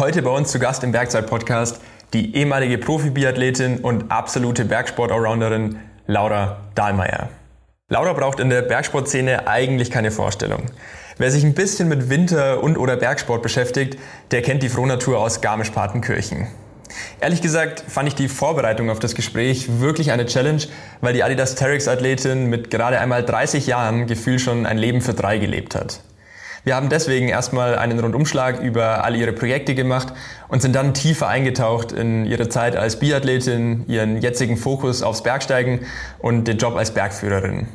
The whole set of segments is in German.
Heute bei uns zu Gast im Bergzeit-Podcast die ehemalige Profi-Biathletin und absolute Bergsport-Allrounderin Laura Dahlmeier. Laura braucht in der Bergsportszene eigentlich keine Vorstellung. Wer sich ein bisschen mit Winter- und oder Bergsport beschäftigt, der kennt die Frohnatur aus Garmisch-Partenkirchen. Ehrlich gesagt fand ich die Vorbereitung auf das Gespräch wirklich eine Challenge, weil die Adidas Terex Athletin mit gerade einmal 30 Jahren gefühlt schon ein Leben für drei gelebt hat. Wir haben deswegen erstmal einen Rundumschlag über all ihre Projekte gemacht und sind dann tiefer eingetaucht in ihre Zeit als Biathletin, ihren jetzigen Fokus aufs Bergsteigen und den Job als Bergführerin.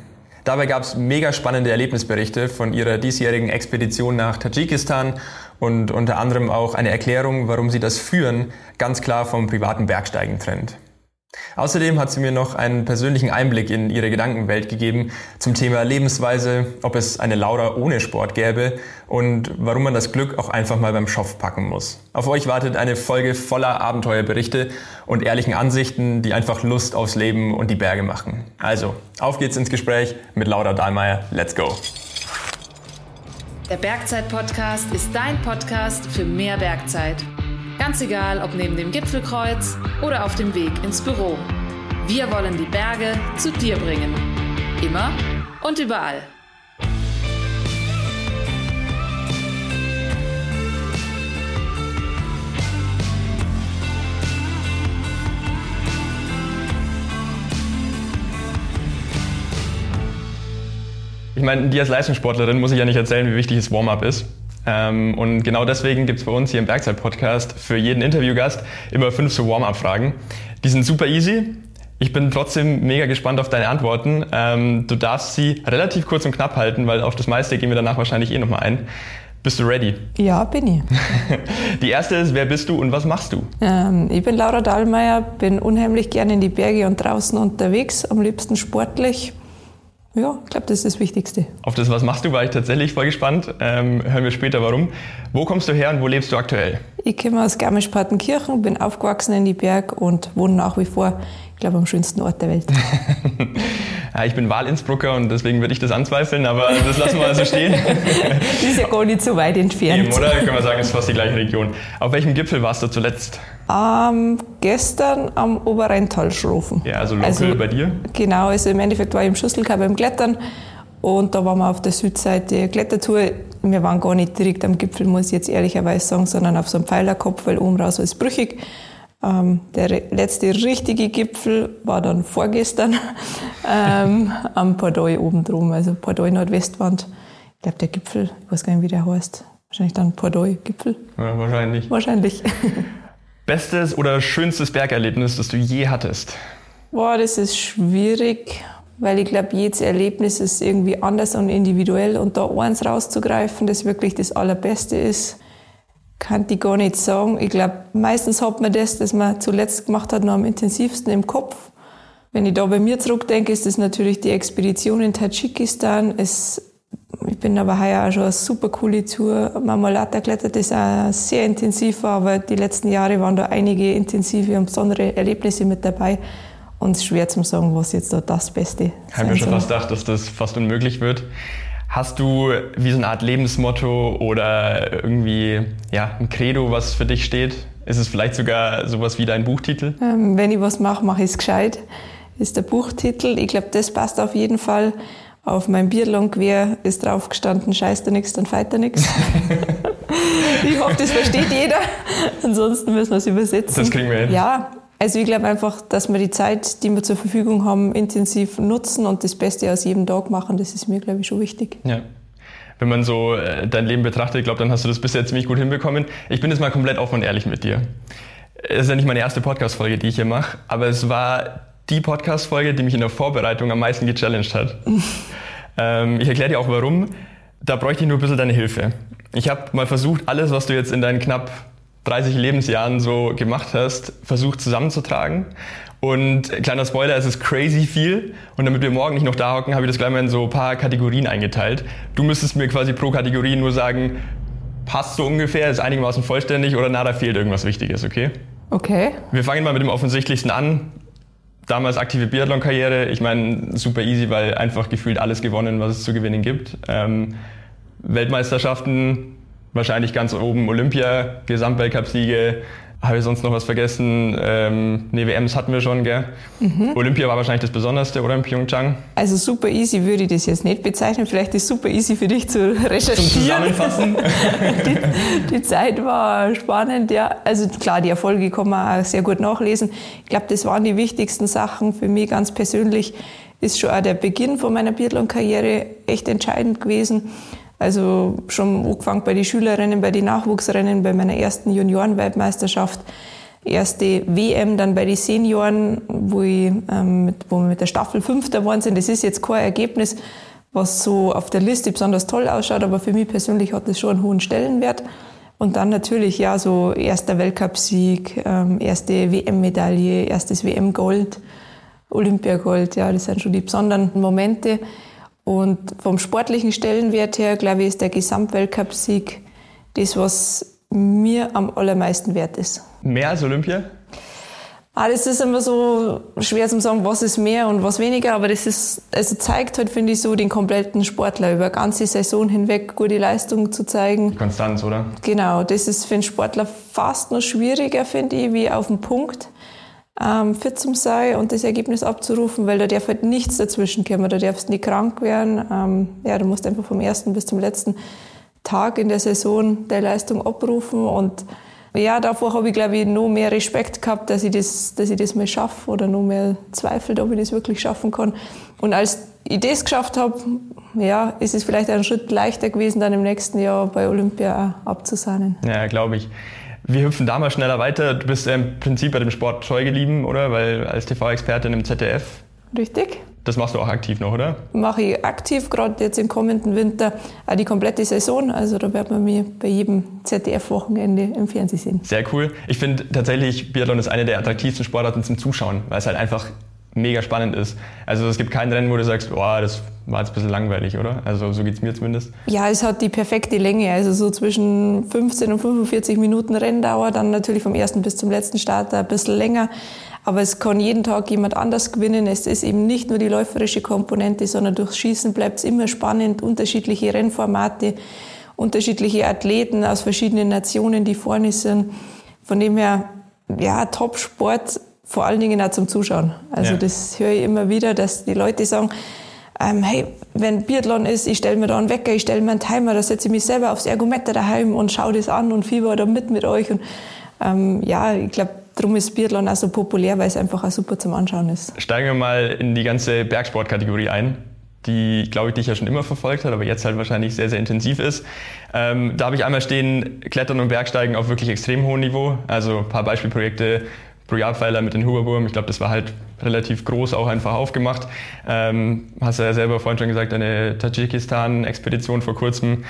Dabei gab es mega spannende Erlebnisberichte von ihrer diesjährigen Expedition nach Tadschikistan und unter anderem auch eine Erklärung, warum sie das Führen ganz klar vom privaten Bergsteigen trennt. Außerdem hat sie mir noch einen persönlichen Einblick in ihre Gedankenwelt gegeben zum Thema Lebensweise, ob es eine Laura ohne Sport gäbe und warum man das Glück auch einfach mal beim Schopf packen muss. Auf euch wartet eine Folge voller Abenteuerberichte und ehrlichen Ansichten, die einfach Lust aufs Leben und die Berge machen. Also, auf geht's ins Gespräch mit Laura Dahlmeier. Let's go! Der Bergzeit-Podcast ist dein Podcast für mehr Bergzeit. Ganz egal, ob neben dem Gipfelkreuz oder auf dem Weg ins Büro. Wir wollen die Berge zu dir bringen. Immer und überall. Ich meine, dir als Leistungssportlerin muss ich ja nicht erzählen, wie wichtig das Warm-up ist. Ähm, und genau deswegen gibt es bei uns hier im Bergzeit-Podcast für jeden Interviewgast immer fünf so Warm-up-Fragen. Die sind super easy. Ich bin trotzdem mega gespannt auf deine Antworten. Ähm, du darfst sie relativ kurz und knapp halten, weil auf das meiste gehen wir danach wahrscheinlich eh nochmal ein. Bist du ready? Ja, bin ich. Die erste ist, wer bist du und was machst du? Ähm, ich bin Laura Dahlmeier, bin unheimlich gerne in die Berge und draußen unterwegs, am liebsten sportlich. Ja, ich glaube, das ist das Wichtigste. Auf das Was machst du war ich tatsächlich voll gespannt. Ähm, hören wir später warum. Wo kommst du her und wo lebst du aktuell? Ich komme aus Garmisch-Partenkirchen, bin aufgewachsen in die Berg und wohne nach wie vor, ich glaube, am schönsten Ort der Welt. ja, ich bin Wahl-Innsbrucker und deswegen würde ich das anzweifeln, aber das lassen wir also stehen. das ist ja gar nicht so weit entfernt. Eben, oder? Können wir sagen, es ist fast die gleiche Region. Auf welchem Gipfel warst du zuletzt? Ähm, gestern am Oberrheintalschrofen. Ja, also local also, bei dir? Genau, also im Endeffekt war ich im Schüsselkar beim Klettern und da waren wir auf der Südseite Klettertour. Wir waren gar nicht direkt am Gipfel, muss ich jetzt ehrlicherweise sagen, sondern auf so einem Pfeilerkopf, weil oben raus war es brüchig. Ähm, der letzte richtige Gipfel war dann vorgestern ähm, am Pordoi oben drum, also Pordoi Nordwestwand. Ich glaube, der Gipfel, ich weiß gar nicht, wie der heißt. Wahrscheinlich dann Pordoi-Gipfel. Ja, wahrscheinlich. Wahrscheinlich. Bestes oder schönstes Bergerlebnis, das du je hattest? Boah, das ist schwierig, weil ich glaube, jedes Erlebnis ist irgendwie anders und individuell und da eins rauszugreifen, das wirklich das Allerbeste ist, kann ich gar nicht sagen. Ich glaube, meistens hat man das, das man zuletzt gemacht hat, noch am intensivsten im Kopf. Wenn ich da bei mir zurückdenke, ist das natürlich die Expedition in Tadschikistan. Es ich bin aber heuer auch schon eine super coole Tour. Marmolata klettert ist auch sehr intensiv, aber die letzten Jahre waren da einige intensive und besondere Erlebnisse mit dabei. Und es ist schwer zu sagen, was jetzt da das Beste ist. Ich habe mir schon fast gedacht, dass das fast unmöglich wird. Hast du wie so eine Art Lebensmotto oder irgendwie ja, ein Credo, was für dich steht? Ist es vielleicht sogar sowas wie dein Buchtitel? Ähm, wenn ich was mache, mache ich es gescheit. Ist der Buchtitel. Ich glaube, das passt auf jeden Fall. Auf meinem Biathlon quer ist drauf gestanden, scheiß da nichts, dann feit da nichts. ich hoffe, das versteht jeder. Ansonsten müssen wir es übersetzen. Das kriegen wir hin. Ja, also ich glaube einfach, dass wir die Zeit, die wir zur Verfügung haben, intensiv nutzen und das Beste aus jedem Tag machen. Das ist mir, glaube ich, schon wichtig. Ja. Wenn man so äh, dein Leben betrachtet, ich glaube, dann hast du das bisher ziemlich gut hinbekommen. Ich bin jetzt mal komplett offen und ehrlich mit dir. Es ist ja nicht meine erste Podcast-Folge, die ich hier mache, aber es war die Podcast-Folge, die mich in der Vorbereitung am meisten gechallenged hat. ähm, ich erkläre dir auch warum. Da bräuchte ich nur ein bisschen deine Hilfe. Ich habe mal versucht, alles, was du jetzt in deinen knapp 30 Lebensjahren so gemacht hast, versucht zusammenzutragen. Und kleiner Spoiler, es ist crazy viel. Und damit wir morgen nicht noch da hocken, habe ich das gleich mal in so ein paar Kategorien eingeteilt. Du müsstest mir quasi pro Kategorie nur sagen, passt so ungefähr, ist einigermaßen vollständig oder na, da fehlt irgendwas Wichtiges, okay? Okay. Wir fangen mal mit dem offensichtlichsten an damals aktive Biathlon-Karriere, ich meine, super easy, weil einfach gefühlt alles gewonnen, was es zu gewinnen gibt. Ähm, Weltmeisterschaften wahrscheinlich ganz oben Olympia, Gesamtweltcup-Siege, habe ich sonst noch was vergessen? Ähm, ne, WMs hatten wir schon, gell? Mhm. Olympia war wahrscheinlich das Besonderste, oder in Pyeongchang? Also super easy würde ich das jetzt nicht bezeichnen. Vielleicht ist super easy für dich zu recherchieren. Zum Zusammenfassen? die, die, Zeit war spannend, ja. Also klar, die Erfolge kann man auch sehr gut nachlesen. Ich glaube, das waren die wichtigsten Sachen für mich ganz persönlich. Ist schon auch der Beginn von meiner Biathlon-Karriere echt entscheidend gewesen. Also schon angefangen bei den Schülerinnen, bei den Nachwuchsrennen, bei meiner ersten Juniorenweltmeisterschaft, erste WM, dann bei den Senioren, wo, ich, ähm, mit, wo wir mit der Staffel Fünfter geworden sind. Das ist jetzt kein Ergebnis, was so auf der Liste besonders toll ausschaut, aber für mich persönlich hat das schon einen hohen Stellenwert. Und dann natürlich, ja, so erster Weltcupsieg, ähm, erste WM-Medaille, erstes WM-Gold, Olympiagold, ja, das sind schon die besonderen Momente. Und vom sportlichen Stellenwert her, glaube ich, ist der Gesamtweltcupsieg das, was mir am allermeisten wert ist. Mehr als Olympia? Ah, das ist immer so schwer zu sagen, was ist mehr und was weniger, aber das ist, also zeigt halt, finde ich, so den kompletten Sportler über ganze Saison hinweg gute Leistung zu zeigen. Die Konstanz, oder? Genau, das ist für einen Sportler fast noch schwieriger, finde ich, wie auf dem Punkt ähm, fit zum sein und das Ergebnis abzurufen, weil da darf halt nichts dazwischen kommen. Da darfst du nicht krank werden. Ähm, ja, du musst einfach vom ersten bis zum letzten Tag in der Saison deine Leistung abrufen und ja, davor habe ich, glaube ich, noch mehr Respekt gehabt, dass ich das, dass ich das mal schaffe oder noch mehr Zweifel, ob ich das wirklich schaffen kann. Und als ich das geschafft habe, ja, ist es vielleicht ein Schritt leichter gewesen, dann im nächsten Jahr bei Olympia abzusahnen. Ja, glaube ich. Wir hüpfen da mal schneller weiter. Du bist ja im Prinzip bei dem Sport treu geblieben, oder? Weil als TV-Expertin im ZDF. Richtig. Das machst du auch aktiv noch, oder? Mache ich aktiv, gerade jetzt im kommenden Winter, auch die komplette Saison. Also da wird man mich bei jedem ZDF-Wochenende im Fernsehen sehen. Sehr cool. Ich finde tatsächlich, Biathlon ist eine der attraktivsten Sportarten zum Zuschauen, weil es halt einfach mega spannend ist. Also es gibt kein Rennen, wo du sagst, boah, das war jetzt ein bisschen langweilig, oder? Also so geht es mir zumindest. Ja, es hat die perfekte Länge. Also so zwischen 15 und 45 Minuten Renndauer, dann natürlich vom ersten bis zum letzten Start ein bisschen länger. Aber es kann jeden Tag jemand anders gewinnen. Es ist eben nicht nur die läuferische Komponente, sondern durchs Schießen bleibt es immer spannend. Unterschiedliche Rennformate, unterschiedliche Athleten aus verschiedenen Nationen, die vorne sind. Von dem her, ja, Top-Sport vor allen Dingen auch zum Zuschauen. Also ja. das höre ich immer wieder, dass die Leute sagen, ähm, hey, wenn Biathlon ist, ich stelle mir da einen Wecker, ich stelle mir einen Timer, da setze ich mich selber aufs Ergometer daheim und schaue das an und fieber da mit mit euch. Und ähm, ja, ich glaube, darum ist Biathlon auch so populär, weil es einfach auch super zum Anschauen ist. Steigen wir mal in die ganze Bergsportkategorie ein die, glaube ich, dich ja schon immer verfolgt hat, aber jetzt halt wahrscheinlich sehr, sehr intensiv ist. Ähm, da habe ich einmal stehen, Klettern und Bergsteigen auf wirklich extrem hohem Niveau. Also ein paar Beispielprojekte Projagpfeiler mit den Huberwurm. Ich glaube, das war halt relativ groß auch einfach aufgemacht. Ähm, hast du ja selber vorhin schon gesagt, eine Tadschikistan-Expedition vor kurzem.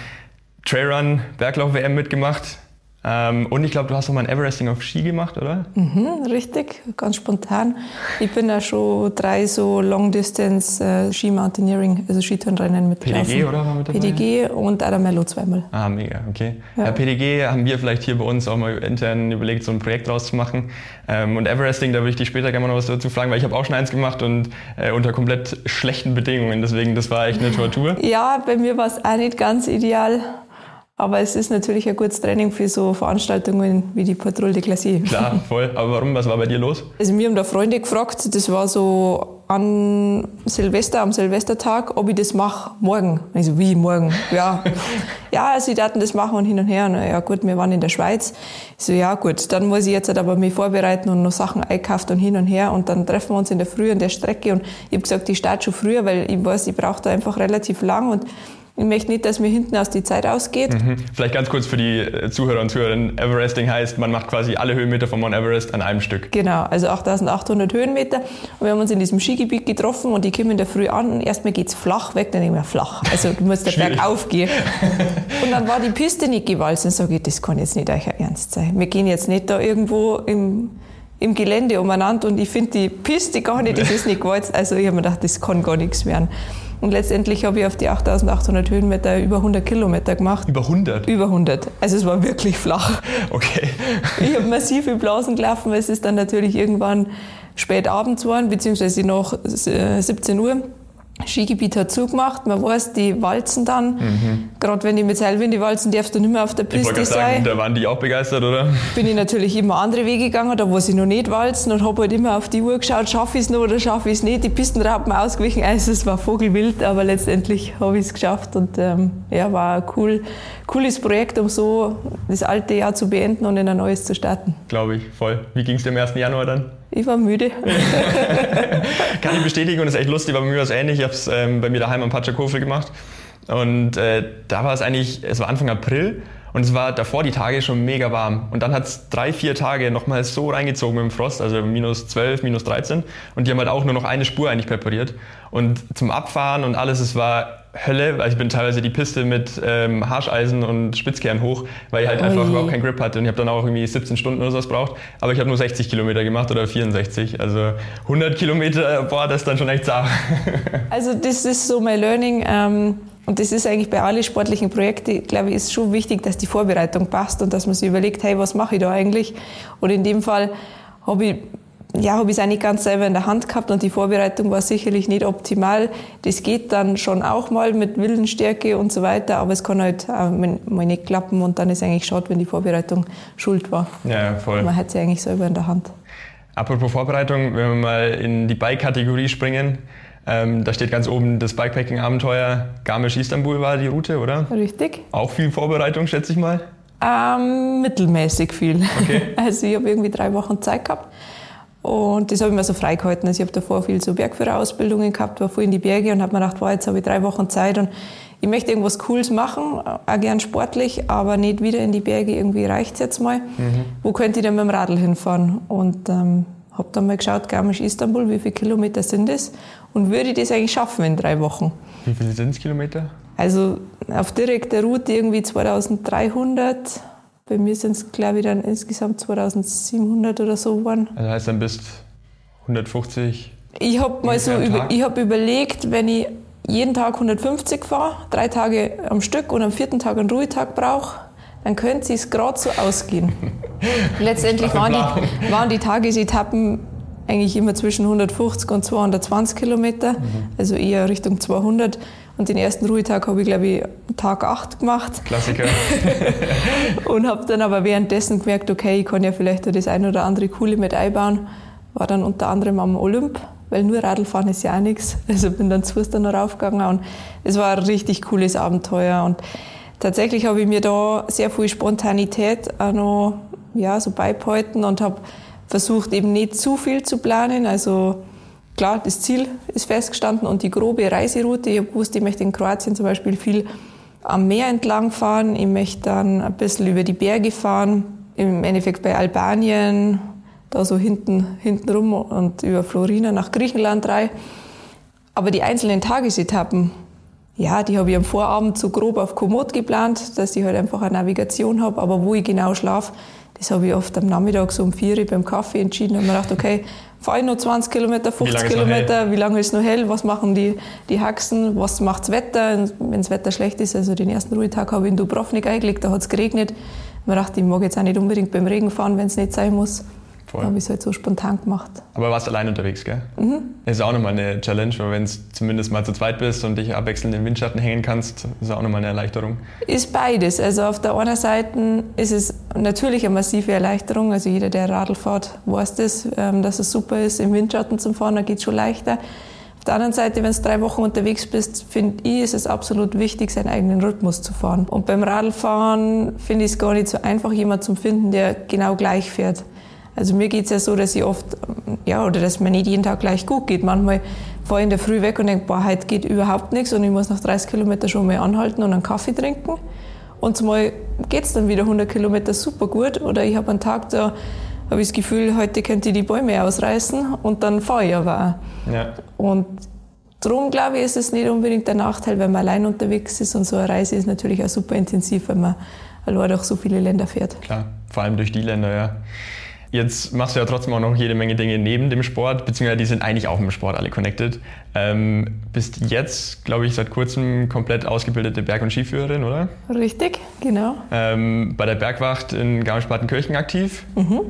Trailrun, Berglauf-WM mitgemacht. Ähm, und ich glaube, du hast noch mal ein Everesting auf Ski gemacht, oder? Mhm, richtig, ganz spontan. Ich bin ja schon drei so Long-Distance äh, Ski-Mountaineering, also Skitourenrennen mitgelaufen. PDG, oder? War mit dabei? PDG und Adamello zweimal. Ah, mega, okay. Ja. ja. PDG haben wir vielleicht hier bei uns auch mal intern überlegt, so ein Projekt draus zu machen. Ähm, und Everesting, da würde ich dich später gerne mal noch was dazu fragen, weil ich habe auch schon eins gemacht und äh, unter komplett schlechten Bedingungen. Deswegen, das war echt eine Tortur. Ja, bei mir war es auch nicht ganz ideal. Aber es ist natürlich ein gutes Training für so Veranstaltungen wie die Patrouille de Glacier. Klar, voll. Aber warum? Was war bei dir los? Also wir haben da Freunde gefragt, das war so an Silvester, am Silvestertag, ob ich das mache morgen. Also wie morgen? Ja. ja, also ich dachten das machen und hin und her. Und ja gut, wir waren in der Schweiz. Ich so, ja gut, dann muss ich jetzt halt aber mich vorbereiten und noch Sachen einkaufen und hin und her. Und dann treffen wir uns in der Früh an der Strecke. Und ich habe gesagt, ich starte schon früher, weil ich weiß, ich brauche da einfach relativ lang. Und ich möchte nicht, dass mir hinten aus die Zeit ausgeht. Mhm. Vielleicht ganz kurz für die äh, Zuhörer und Zuhörerinnen. Everesting heißt, man macht quasi alle Höhenmeter von Mount Everest an einem Stück. Genau, also 8800 Höhenmeter. Und wir haben uns in diesem Skigebiet getroffen und die kommen in der Früh an und erstmal geht es flach weg, dann mir, flach. Also du musst den Berg aufgehen. und dann war die Piste nicht gewalzt und sage ich, das kann jetzt nicht euer Ernst sein. Wir gehen jetzt nicht da irgendwo im im Gelände umeinander und ich finde die Piste gar nicht, das ist nicht gewalzt. Also ich habe mir gedacht, das kann gar nichts werden. Und letztendlich habe ich auf die 8800 Höhenmeter über 100 Kilometer gemacht. Über 100? Über 100. Also es war wirklich flach. Okay. Ich habe massive Blasen gelaufen, weil es ist dann natürlich irgendwann spät abends geworden, beziehungsweise noch 17 Uhr. Skigebiet hat zugemacht, man weiß, die walzen dann. Mhm. Gerade wenn die mit Seilwinde walzen, darfst du nicht mehr auf der Piste ich sein. Sagen, da waren die auch begeistert, oder? Bin ich natürlich immer andere Wege gegangen, da wo sie noch nicht walzen und habe halt immer auf die Uhr geschaut, schaffe ich es noch oder schaffe ich es nicht. Die Pistenraupen ausgewichen, also es war vogelwild, aber letztendlich habe ich es geschafft und ähm, ja, war ein cool, cooles Projekt, um so das alte Jahr zu beenden und in ein neues zu starten. Glaube ich, voll. Wie ging es dir am 1. Januar dann? Ich war müde. Kann ich bestätigen und ist echt lustig, weil bei mir war es ähnlich. Ich habe es ähm, bei mir daheim am Patschakofel gemacht. Und äh, da war es eigentlich, es war Anfang April und es war davor die Tage schon mega warm. Und dann hat es drei, vier Tage nochmal so reingezogen mit dem Frost, also minus 12, minus 13. Und die haben halt auch nur noch eine Spur eigentlich präpariert. Und zum Abfahren und alles, es war Hölle, weil ich bin teilweise die Piste mit ähm, Harscheisen und Spitzkern hoch, weil ich halt Ui. einfach überhaupt keinen Grip hatte. Und ich habe dann auch irgendwie 17 Stunden oder sowas braucht. Aber ich habe nur 60 Kilometer gemacht oder 64. Also 100 Kilometer, boah, das ist dann schon echt zart. also das ist so mein Learning. Ähm, und das ist eigentlich bei allen sportlichen Projekten, glaube ich, ist schon wichtig, dass die Vorbereitung passt und dass man sich überlegt, hey, was mache ich da eigentlich? Und in dem Fall habe ich ja, habe ich es eigentlich ganz selber in der Hand gehabt und die Vorbereitung war sicherlich nicht optimal. Das geht dann schon auch mal mit Willenstärke und so weiter, aber es kann halt auch mal nicht klappen und dann ist eigentlich schade, wenn die Vorbereitung schuld war. Ja, voll. Man hat sie eigentlich selber in der Hand. Apropos Vorbereitung, wenn wir mal in die Bike-Kategorie springen, ähm, da steht ganz oben das Bikepacking-Abenteuer Garmisch-Istanbul war die Route, oder? Richtig. Auch viel Vorbereitung, schätze ich mal? Ähm, mittelmäßig viel. Okay. Also ich habe irgendwie drei Wochen Zeit gehabt und das habe ich mir so freigehalten. Also ich habe davor viel so Bergführerausbildungen gehabt, war voll in die Berge und habe mir gedacht, wow, jetzt habe ich drei Wochen Zeit und ich möchte irgendwas Cooles machen, auch gern sportlich, aber nicht wieder in die Berge, irgendwie reicht es jetzt mal. Mhm. Wo könnte ich denn mit dem Radl hinfahren? Und ähm, habe dann mal geschaut, Garmisch-Istanbul, wie viele Kilometer sind das? Und würde ich das eigentlich schaffen in drei Wochen? Wie viele sind es Kilometer? Also auf direkter Route irgendwie 2300 bei mir sind es, glaube ich, dann insgesamt 2700 oder so geworden. Also heißt dann bist 150? Ich habe mal so über, ich hab überlegt, wenn ich jeden Tag 150 fahre, drei Tage am Stück und am vierten Tag einen Ruhetag brauche, dann könnte es gerade so ausgehen. Letztendlich waren die, waren die Tagesetappen eigentlich immer zwischen 150 und 220 Kilometer, mhm. also eher Richtung 200. Und den ersten Ruhetag habe ich, glaube ich, Tag 8 gemacht. Klassiker. und habe dann aber währenddessen gemerkt, okay, ich kann ja vielleicht das ein oder andere Coole mit einbauen. War dann unter anderem am Olymp, weil nur Radlfahren ist ja auch nichts. Also bin dann zu Fuß dann noch raufgegangen und es war ein richtig cooles Abenteuer. Und tatsächlich habe ich mir da sehr viel Spontanität auch noch ja, so beibehalten und habe versucht, eben nicht zu viel zu planen. Also klar, das Ziel ist festgestanden und die grobe Reiseroute. Ich habe gewusst, ich möchte in Kroatien zum Beispiel viel am Meer entlang fahren. Ich möchte dann ein bisschen über die Berge fahren. Im Endeffekt bei Albanien, da so hinten, hinten rum und über Florina nach Griechenland rein. Aber die einzelnen Tagesetappen, ja, die habe ich am Vorabend so grob auf Komoot geplant, dass ich halt einfach eine Navigation habe. Aber wo ich genau schlafe, das habe ich oft am Nachmittag so um vier Uhr beim Kaffee entschieden und mir gedacht, okay, fahre ich noch 20 Kilometer, 50 wie Kilometer, wie lange ist es noch hell, was machen die, die Haxen, was macht das Wetter, wenn das Wetter schlecht ist. Also den ersten Ruhetag habe ich in Dubrovnik eingelegt, da hat es geregnet. Ich dachte, ich mag jetzt auch nicht unbedingt beim Regen fahren, wenn es nicht sein muss. Voll. Da habe ich es halt so spontan gemacht. Aber warst allein unterwegs, gell? Mhm. Das ist auch nochmal eine Challenge, weil wenn du zumindest mal zu zweit bist und dich abwechselnd in den Windschatten hängen kannst, ist auch nochmal eine Erleichterung. Ist beides. Also auf der einen Seite ist es natürlich eine massive Erleichterung. Also jeder, der Radl fährt, weiß das, ähm, dass es super ist, im Windschatten zu fahren, da geht es schon leichter. Auf der anderen Seite, wenn du drei Wochen unterwegs bist, finde ich, ist es absolut wichtig, seinen eigenen Rhythmus zu fahren. Und beim Radlfahren finde ich es gar nicht so einfach, jemanden zu finden, der genau gleich fährt. Also mir geht es ja so, dass ich oft, ja, oder dass mir nicht jeden Tag gleich gut geht. Manchmal fahre ich in der Früh weg und denke, boah, heute geht überhaupt nichts und ich muss nach 30 Kilometern schon mal anhalten und einen Kaffee trinken. Und zumal geht es dann wieder 100 Kilometer super gut. Oder ich habe einen Tag, da habe ich das Gefühl, heute könnte ich die Bäume ausreißen und dann fahre ich aber auch. Ja. Und darum glaube ich, ist es nicht unbedingt der Nachteil, wenn man allein unterwegs ist. Und so eine Reise ist natürlich auch super intensiv, wenn man allein durch so viele Länder fährt. Klar, vor allem durch die Länder, ja. Jetzt machst du ja trotzdem auch noch jede Menge Dinge neben dem Sport, beziehungsweise die sind eigentlich auch im Sport alle connected. Ähm, bist jetzt, glaube ich, seit kurzem komplett ausgebildete Berg- und Skiführerin, oder? Richtig, genau. Ähm, bei der Bergwacht in Garmisch-Partenkirchen aktiv. Mhm.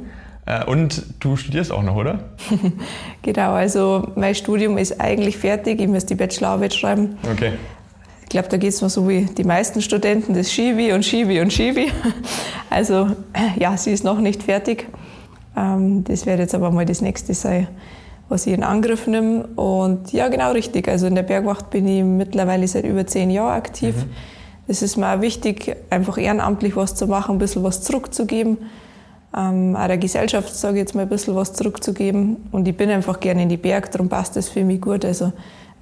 Äh, und du studierst auch noch, oder? genau, also mein Studium ist eigentlich fertig. Ich muss die Bachelorarbeit schreiben. Okay. Ich glaube, da geht es mir so wie die meisten Studenten, das Schiebe und Schiebe und Schiebe. Also ja, sie ist noch nicht fertig. Ähm, das wird jetzt aber mal das nächste sein, was ich in Angriff nehme. Und ja, genau richtig. Also in der Bergwacht bin ich mittlerweile seit über zehn Jahren aktiv. Mhm. Es ist mir auch wichtig, einfach ehrenamtlich was zu machen, ein bisschen was zurückzugeben. Ähm, auch der Gesellschaft, sage ich jetzt mal, ein bisschen was zurückzugeben. Und ich bin einfach gerne in die Berg, darum passt das für mich gut. Also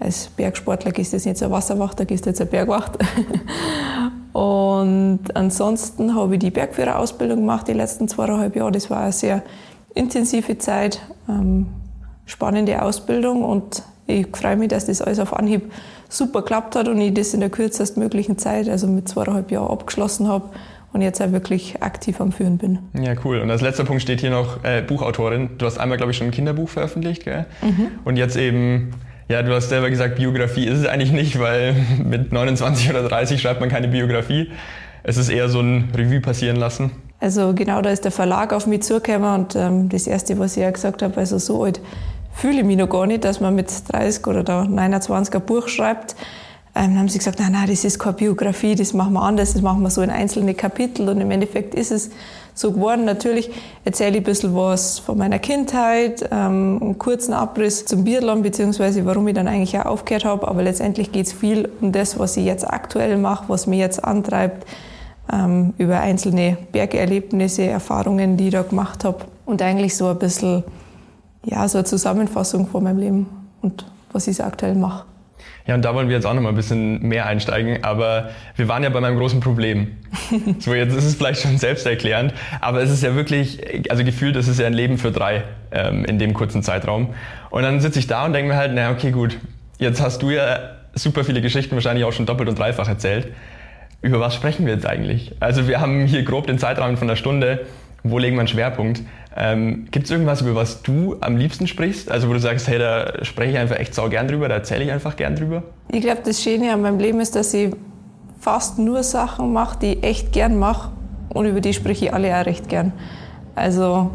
als Bergsportler gehst du jetzt nicht zur Wasserwacht, da gehst du jetzt zur Bergwacht. und ansonsten habe ich die Bergführerausbildung gemacht, die letzten zweieinhalb Jahre. Das war eine sehr intensive Zeit, ähm, spannende Ausbildung und ich freue mich, dass das alles auf Anhieb super geklappt hat und ich das in der kürzestmöglichen Zeit, also mit zweieinhalb Jahren abgeschlossen habe und jetzt auch wirklich aktiv am Führen bin. Ja, cool. Und als letzter Punkt steht hier noch äh, Buchautorin. Du hast einmal, glaube ich, schon ein Kinderbuch veröffentlicht, gell? Mhm. Und jetzt eben ja, du hast selber gesagt, Biografie ist es eigentlich nicht, weil mit 29 oder 30 schreibt man keine Biografie. Es ist eher so ein Revue passieren lassen. Also genau, da ist der Verlag auf mich zugekommen und ähm, das Erste, was ich ja gesagt habe, also so alt fühle ich mich noch gar nicht, dass man mit 30 oder da 29 ein Buch schreibt. Ähm, dann haben sie gesagt, nein, nein, das ist keine Biografie, das machen wir anders, das machen wir so in einzelne Kapitel und im Endeffekt ist es so geworden. Natürlich erzähle ich ein bisschen was von meiner Kindheit, ähm, einen kurzen Abriss zum Biathlon, beziehungsweise warum ich dann eigentlich auch aufgehört habe. Aber letztendlich geht es viel um das, was ich jetzt aktuell mache, was mich jetzt antreibt, ähm, über einzelne Bergerlebnisse, Erfahrungen, die ich da gemacht habe. Und eigentlich so ein bisschen, ja, so eine Zusammenfassung von meinem Leben und was ich so aktuell mache. Ja, und da wollen wir jetzt auch noch mal ein bisschen mehr einsteigen. Aber wir waren ja bei meinem großen Problem. so, jetzt ist es vielleicht schon selbsterklärend, aber es ist ja wirklich, also gefühlt ist es ja ein Leben für drei ähm, in dem kurzen Zeitraum. Und dann sitze ich da und denke mir halt, na okay, gut, jetzt hast du ja super viele Geschichten wahrscheinlich auch schon doppelt und dreifach erzählt. Über was sprechen wir jetzt eigentlich? Also wir haben hier grob den Zeitrahmen von einer Stunde. Wo legen wir einen Schwerpunkt? Ähm, Gibt es irgendwas, über was du am liebsten sprichst? Also wo du sagst, hey, da spreche ich einfach echt sau gern drüber, da erzähle ich einfach gern drüber? Ich glaube, das Schöne an meinem Leben ist, dass ich fast nur Sachen mache, die ich echt gern mache und über die spreche ich alle auch recht gern. Also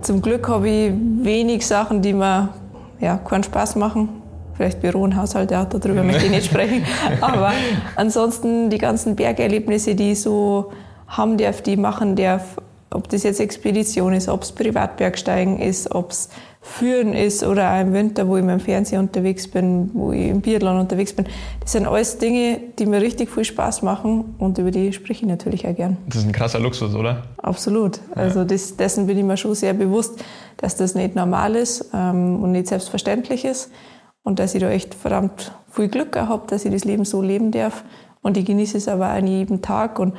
zum Glück habe ich wenig Sachen, die mir ja, keinen Spaß machen. Vielleicht Büro und Haushalt, ja, darüber möchte ich nicht sprechen. Aber ansonsten die ganzen Bergerlebnisse, die ich so haben darf, die machen darf, ob das jetzt Expedition ist, ob es Privatbergsteigen ist, ob es Führen ist oder auch im Winter, wo ich mit dem Fernseher unterwegs bin, wo ich im Biathlon unterwegs bin. Das sind alles Dinge, die mir richtig viel Spaß machen und über die spreche ich natürlich auch gern. Das ist ein krasser Luxus, oder? Absolut. Ja. Also das, dessen bin ich mir schon sehr bewusst, dass das nicht normal ist ähm, und nicht selbstverständlich ist und dass ich da echt verdammt viel Glück habe, dass ich das Leben so leben darf und ich genieße es aber an jedem Tag und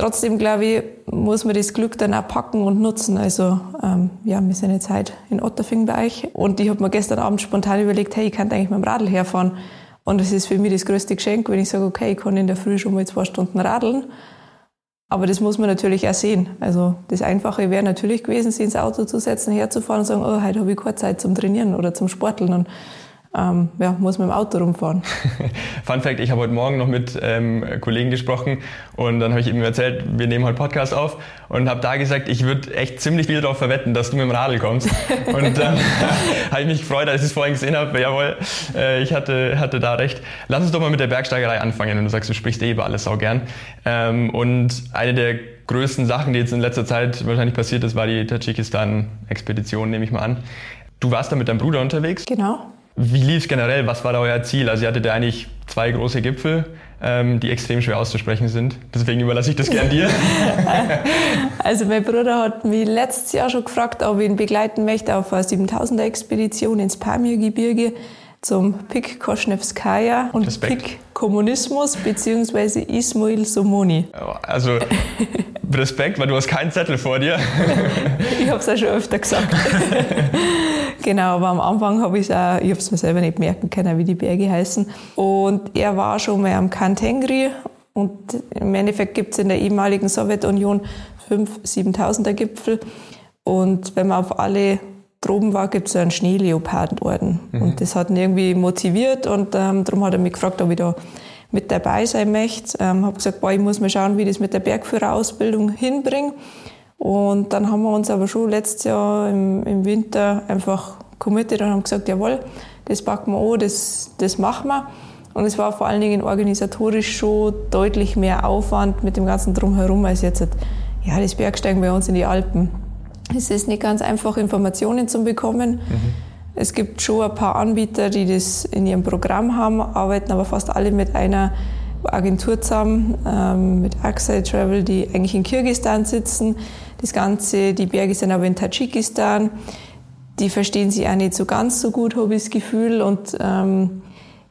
Trotzdem, glaube ich, muss man das Glück dann auch packen und nutzen. Also, ähm, ja, wir sind jetzt heute in Otterfing bei euch und ich habe mir gestern Abend spontan überlegt, hey, ich könnte eigentlich mit dem Radl herfahren. Und das ist für mich das größte Geschenk, wenn ich sage, okay, ich kann in der Früh schon mal zwei Stunden radeln. Aber das muss man natürlich auch sehen. Also das Einfache wäre natürlich gewesen, sich ins Auto zu setzen, herzufahren und sagen, oh, heute habe ich keine Zeit zum Trainieren oder zum Sporteln. Und ähm, ja, muss mit dem Auto rumfahren. Fun Fact, ich habe heute Morgen noch mit ähm, Kollegen gesprochen und dann habe ich ihm erzählt, wir nehmen heute Podcast auf und habe da gesagt, ich würde echt ziemlich viel darauf verwetten, dass du mit dem Radl kommst. und dann habe ich mich gefreut, als ich es vorhin gesehen habe. Jawohl, äh, ich hatte, hatte da recht. Lass uns doch mal mit der Bergsteigerei anfangen, wenn du sagst, du sprichst eh über alles auch gern. Ähm, und eine der größten Sachen, die jetzt in letzter Zeit wahrscheinlich passiert ist, war die Tadschikistan-Expedition, nehme ich mal an. Du warst da mit deinem Bruder unterwegs? Genau. Wie lief es generell? Was war da euer Ziel? Also ihr hattet ja eigentlich zwei große Gipfel, ähm, die extrem schwer auszusprechen sind. Deswegen überlasse ich das gern dir. also mein Bruder hat mich letztes Jahr schon gefragt, ob ich ihn begleiten möchte auf eine 7000er Expedition ins Pamirgebirge zum Pik Koschnevskaya und Respekt. Pik Kommunismus bzw. Ismail Somoni. Also Respekt, weil du hast keinen Zettel vor dir. ich habe es ja schon öfter gesagt. genau, aber am Anfang habe ich es auch, ich habe es mir selber nicht merken können, wie die Berge heißen. Und er war schon mal am Kantengri und im Endeffekt gibt es in der ehemaligen Sowjetunion fünf 7000er Gipfel. Und wenn man auf alle droben war, gibt es so einen Schneeleopardenorden. Mhm. Und das hat ihn irgendwie motiviert und ähm, darum hat er mich gefragt, ob ich da mit dabei sein möchte. Ähm, habe gesagt, boah, ich muss mal schauen, wie ich das mit der Bergführerausbildung hinbringe. Und dann haben wir uns aber schon letztes Jahr im, im Winter einfach committed und haben gesagt, jawohl, das packen wir an, das, das machen wir. Und es war vor allen Dingen organisatorisch schon deutlich mehr Aufwand mit dem ganzen Drumherum als jetzt ja, das Bergsteigen bei uns in die Alpen. Es ist nicht ganz einfach, Informationen zu bekommen. Mhm. Es gibt schon ein paar Anbieter, die das in ihrem Programm haben, arbeiten aber fast alle mit einer Agentur zusammen, ähm, mit Aksai Travel, die eigentlich in Kirgisistan sitzen. Das Ganze, die Berge sind aber in Tadschikistan. Die verstehen sich auch nicht so ganz so gut, habe ich das Gefühl. Und ähm,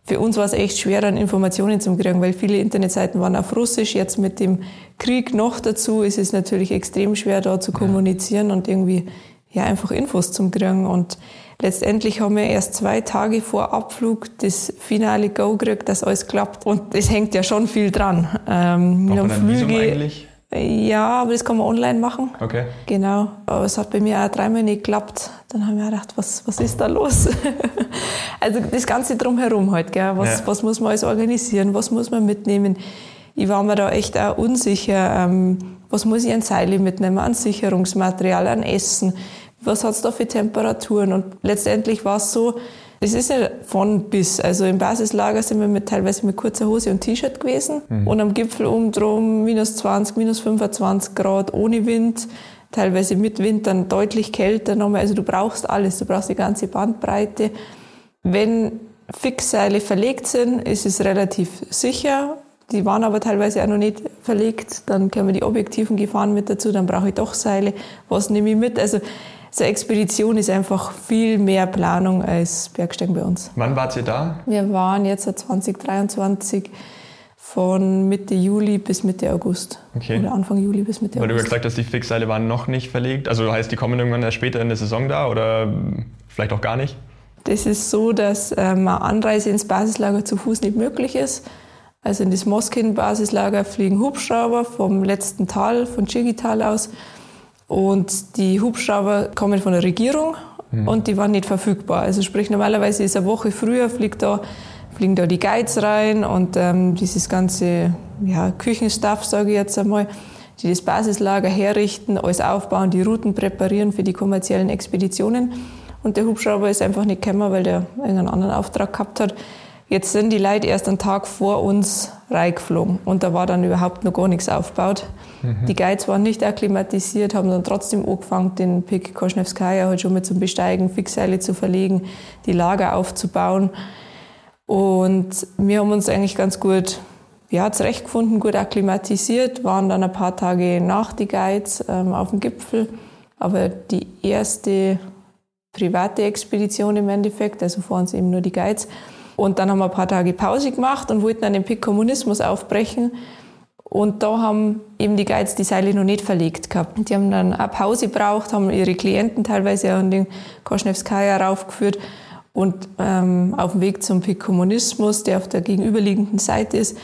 für uns war es echt schwer, dann Informationen zu kriegen, weil viele Internetseiten waren auf Russisch. Jetzt mit dem Krieg noch dazu ist es natürlich extrem schwer, da zu kommunizieren ja. und irgendwie ja, einfach Infos zu kriegen. Und letztendlich haben wir erst zwei Tage vor Abflug das finale Go gekriegt, dass alles klappt. Und es hängt ja schon viel dran. Ähm, Braucht man Flüge, eigentlich? Ja, aber das kann man online machen. Okay. Genau. Aber es hat bei mir auch dreimal nicht geklappt. Dann haben wir gedacht, was, was ist da los? also das Ganze drumherum halt, gell? Was, ja. was muss man alles organisieren? Was muss man mitnehmen? Ich war mir da echt auch unsicher. Ähm, was muss ich an Seile mitnehmen? An Sicherungsmaterial, an Essen? Was hat's da für Temperaturen? Und letztendlich war es so, das ist ja von bis. Also im Basislager sind wir mit, teilweise mit kurzer Hose und T-Shirt gewesen. Mhm. Und am Gipfel oben drum minus 20, minus 25 Grad ohne Wind. Teilweise mit Wind dann deutlich kälter nochmal. Also du brauchst alles. Du brauchst die ganze Bandbreite. Wenn Fixseile verlegt sind, ist es relativ sicher. Die waren aber teilweise auch noch nicht verlegt. Dann kommen die objektiven Gefahren mit dazu. Dann brauche ich doch Seile. Was nehme ich mit? Also so eine Expedition ist einfach viel mehr Planung als Bergsteigen bei uns. Wann wart ihr da? Wir waren jetzt 2023 von Mitte Juli bis Mitte August. Okay. Oder Anfang Juli bis Mitte Weil August. Weil du gesagt hast, die Fixseile waren noch nicht verlegt. Also heißt, die kommen irgendwann erst später in der Saison da oder vielleicht auch gar nicht? Das ist so, dass ähm, eine Anreise ins Basislager zu Fuß nicht möglich ist. Also in das Moskin-Basislager fliegen Hubschrauber vom letzten Tal, von Chigital aus und die Hubschrauber kommen von der Regierung mhm. und die waren nicht verfügbar. Also sprich, normalerweise ist eine Woche früher, fliegt da, fliegen da die Guides rein und ähm, dieses ganze ja, Küchenstaff, sage ich jetzt einmal, die das Basislager herrichten, alles aufbauen, die Routen präparieren für die kommerziellen Expeditionen. Und der Hubschrauber ist einfach nicht gekommen, weil der irgendeinen anderen Auftrag gehabt hat. Jetzt sind die Leute erst einen Tag vor uns reingeflogen und da war dann überhaupt noch gar nichts aufgebaut. Mhm. Die Guides waren nicht akklimatisiert, haben dann trotzdem angefangen, den Pik Koschnevskaya halt schon mal zum Besteigen, Fixseile zu verlegen, die Lager aufzubauen. Und wir haben uns eigentlich ganz gut ja, zurechtgefunden, gut akklimatisiert, waren dann ein paar Tage nach die Guides ähm, auf dem Gipfel. Aber die erste private Expedition im Endeffekt, also vor uns eben nur die Guides, und dann haben wir ein paar Tage Pause gemacht und wollten dann den Pick Kommunismus aufbrechen. Und da haben eben die Guides die Seile noch nicht verlegt gehabt. Die haben dann eine Pause gebraucht, haben ihre Klienten teilweise an den Koschnevskaya raufgeführt. Und ähm, auf dem Weg zum Pick Kommunismus, der auf der gegenüberliegenden Seite ist,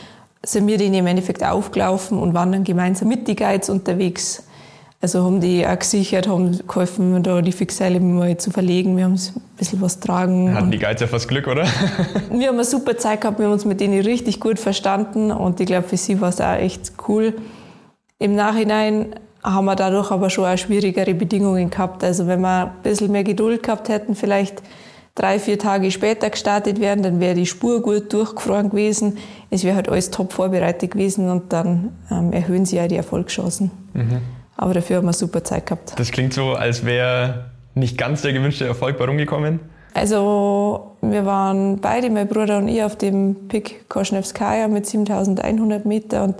sind wir den im Endeffekt aufgelaufen und waren dann gemeinsam mit die Guides unterwegs. Also haben die auch gesichert, haben geholfen, da die Fixseile mal zu verlegen. Wir haben ein bisschen was tragen. Hatten die Geiz ja fast Glück, oder? wir haben eine super Zeit gehabt, wir haben uns mit denen richtig gut verstanden und ich glaube, für sie war es auch echt cool. Im Nachhinein haben wir dadurch aber schon auch schwierigere Bedingungen gehabt. Also wenn wir ein bisschen mehr Geduld gehabt hätten, vielleicht drei, vier Tage später gestartet werden, dann wäre die Spur gut durchgefroren gewesen. Es wäre halt alles top vorbereitet gewesen und dann ähm, erhöhen sie ja die Erfolgschancen. Mhm. Aber dafür haben wir super Zeit gehabt. Das klingt so, als wäre nicht ganz der gewünschte Erfolg bei rumgekommen. Also wir waren beide, mein Bruder und ich, auf dem Pik Koschnevskaya mit 7100 Meter und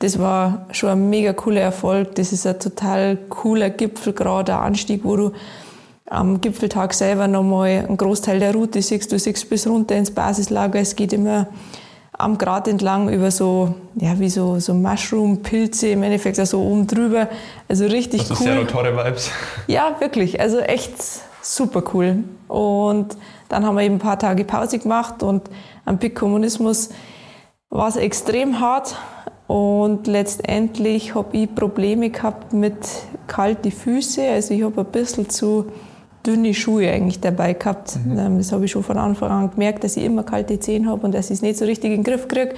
das war schon ein mega cooler Erfolg. Das ist ein total cooler Gipfel, gerade ein Anstieg, wo du am Gipfeltag selber nochmal einen Großteil der Route siehst. Du siehst bis runter ins Basislager. Es geht immer am Grat entlang über so, ja, wie so, so Mushroom-Pilze im Endeffekt, also oben drüber. Also richtig also cool. Also tolle Vibes. Ja, wirklich. Also echt super cool. Und dann haben wir eben ein paar Tage Pause gemacht und am Pick Kommunismus war es extrem hart. Und letztendlich habe ich Probleme gehabt mit kalten Füßen. Also ich habe ein bisschen zu dünne Schuhe eigentlich dabei gehabt. Mhm. Ähm, das habe ich schon von Anfang an gemerkt, dass ich immer kalte Zehen habe und dass ich es nicht so richtig in den Griff kriege.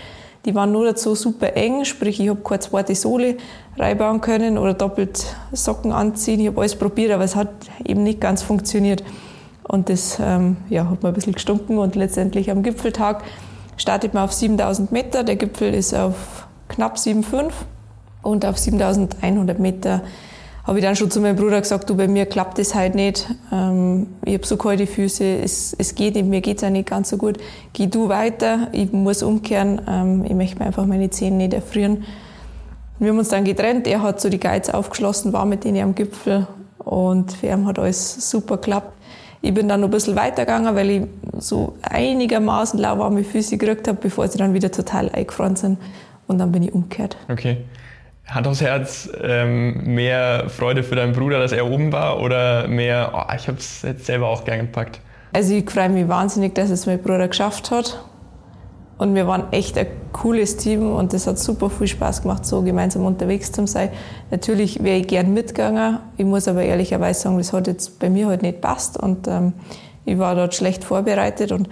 Die waren nur dazu super eng, sprich ich habe keine zweite Sohle reinbauen können oder doppelt Socken anziehen. Ich habe alles probiert, aber es hat eben nicht ganz funktioniert. Und das ähm, ja, hat mir ein bisschen gestunken und letztendlich am Gipfeltag startet man auf 7000 Meter. Der Gipfel ist auf knapp 7,5 und auf 7100 Meter habe ich dann schon zu meinem Bruder gesagt, du, bei mir klappt das halt nicht. Ähm, ich habe so kalte Füße, es, es geht nicht, mir geht es auch nicht ganz so gut. Geh du weiter, ich muss umkehren, ähm, ich möchte mir einfach meine Zähne nicht erfrieren. Wir haben uns dann getrennt, er hat so die Geiz aufgeschlossen, war mit denen am Gipfel und für ihn hat alles super geklappt. Ich bin dann noch ein bisschen weitergegangen, weil ich so einigermaßen lauwarme Füße gekriegt habe, bevor sie dann wieder total eingefroren sind. Und dann bin ich umgekehrt. Okay. Hand aufs Herz, ähm, mehr Freude für deinen Bruder, dass er oben war oder mehr, oh, ich habe es jetzt selber auch gern gepackt? Also ich freue mich wahnsinnig, dass es mein Bruder geschafft hat. Und wir waren echt ein cooles Team und es hat super viel Spaß gemacht, so gemeinsam unterwegs zu sein. Natürlich wäre ich gern mitgegangen. Ich muss aber ehrlicherweise sagen, das hat jetzt bei mir halt nicht passt und ähm, ich war dort schlecht vorbereitet und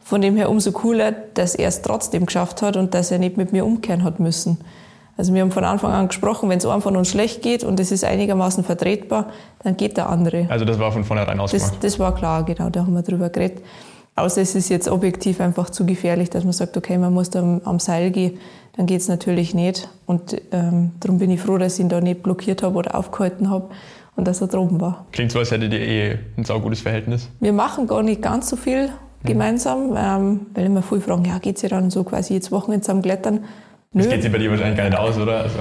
von dem her umso cooler, dass er es trotzdem geschafft hat und dass er nicht mit mir umkehren hat müssen. Also wir haben von Anfang an gesprochen, wenn es einem von uns schlecht geht und es ist einigermaßen vertretbar, dann geht der andere. Also das war von vornherein ausgemacht? Das, das war klar, genau, da haben wir drüber geredet. Außer es ist jetzt objektiv einfach zu gefährlich, dass man sagt, okay, man muss da am, am Seil gehen, dann geht es natürlich nicht. Und ähm, darum bin ich froh, dass ich ihn da nicht blockiert habe oder aufgehalten habe und dass er droben war. Klingt so, als hättet ihr eh ein saugutes Verhältnis. Wir machen gar nicht ganz so viel gemeinsam, ähm, weil immer viel fragen, ja, geht es ja dann so quasi jetzt Wochenende zusammen klettern? Das geht sich bei dir wahrscheinlich gar nicht aus, oder? Also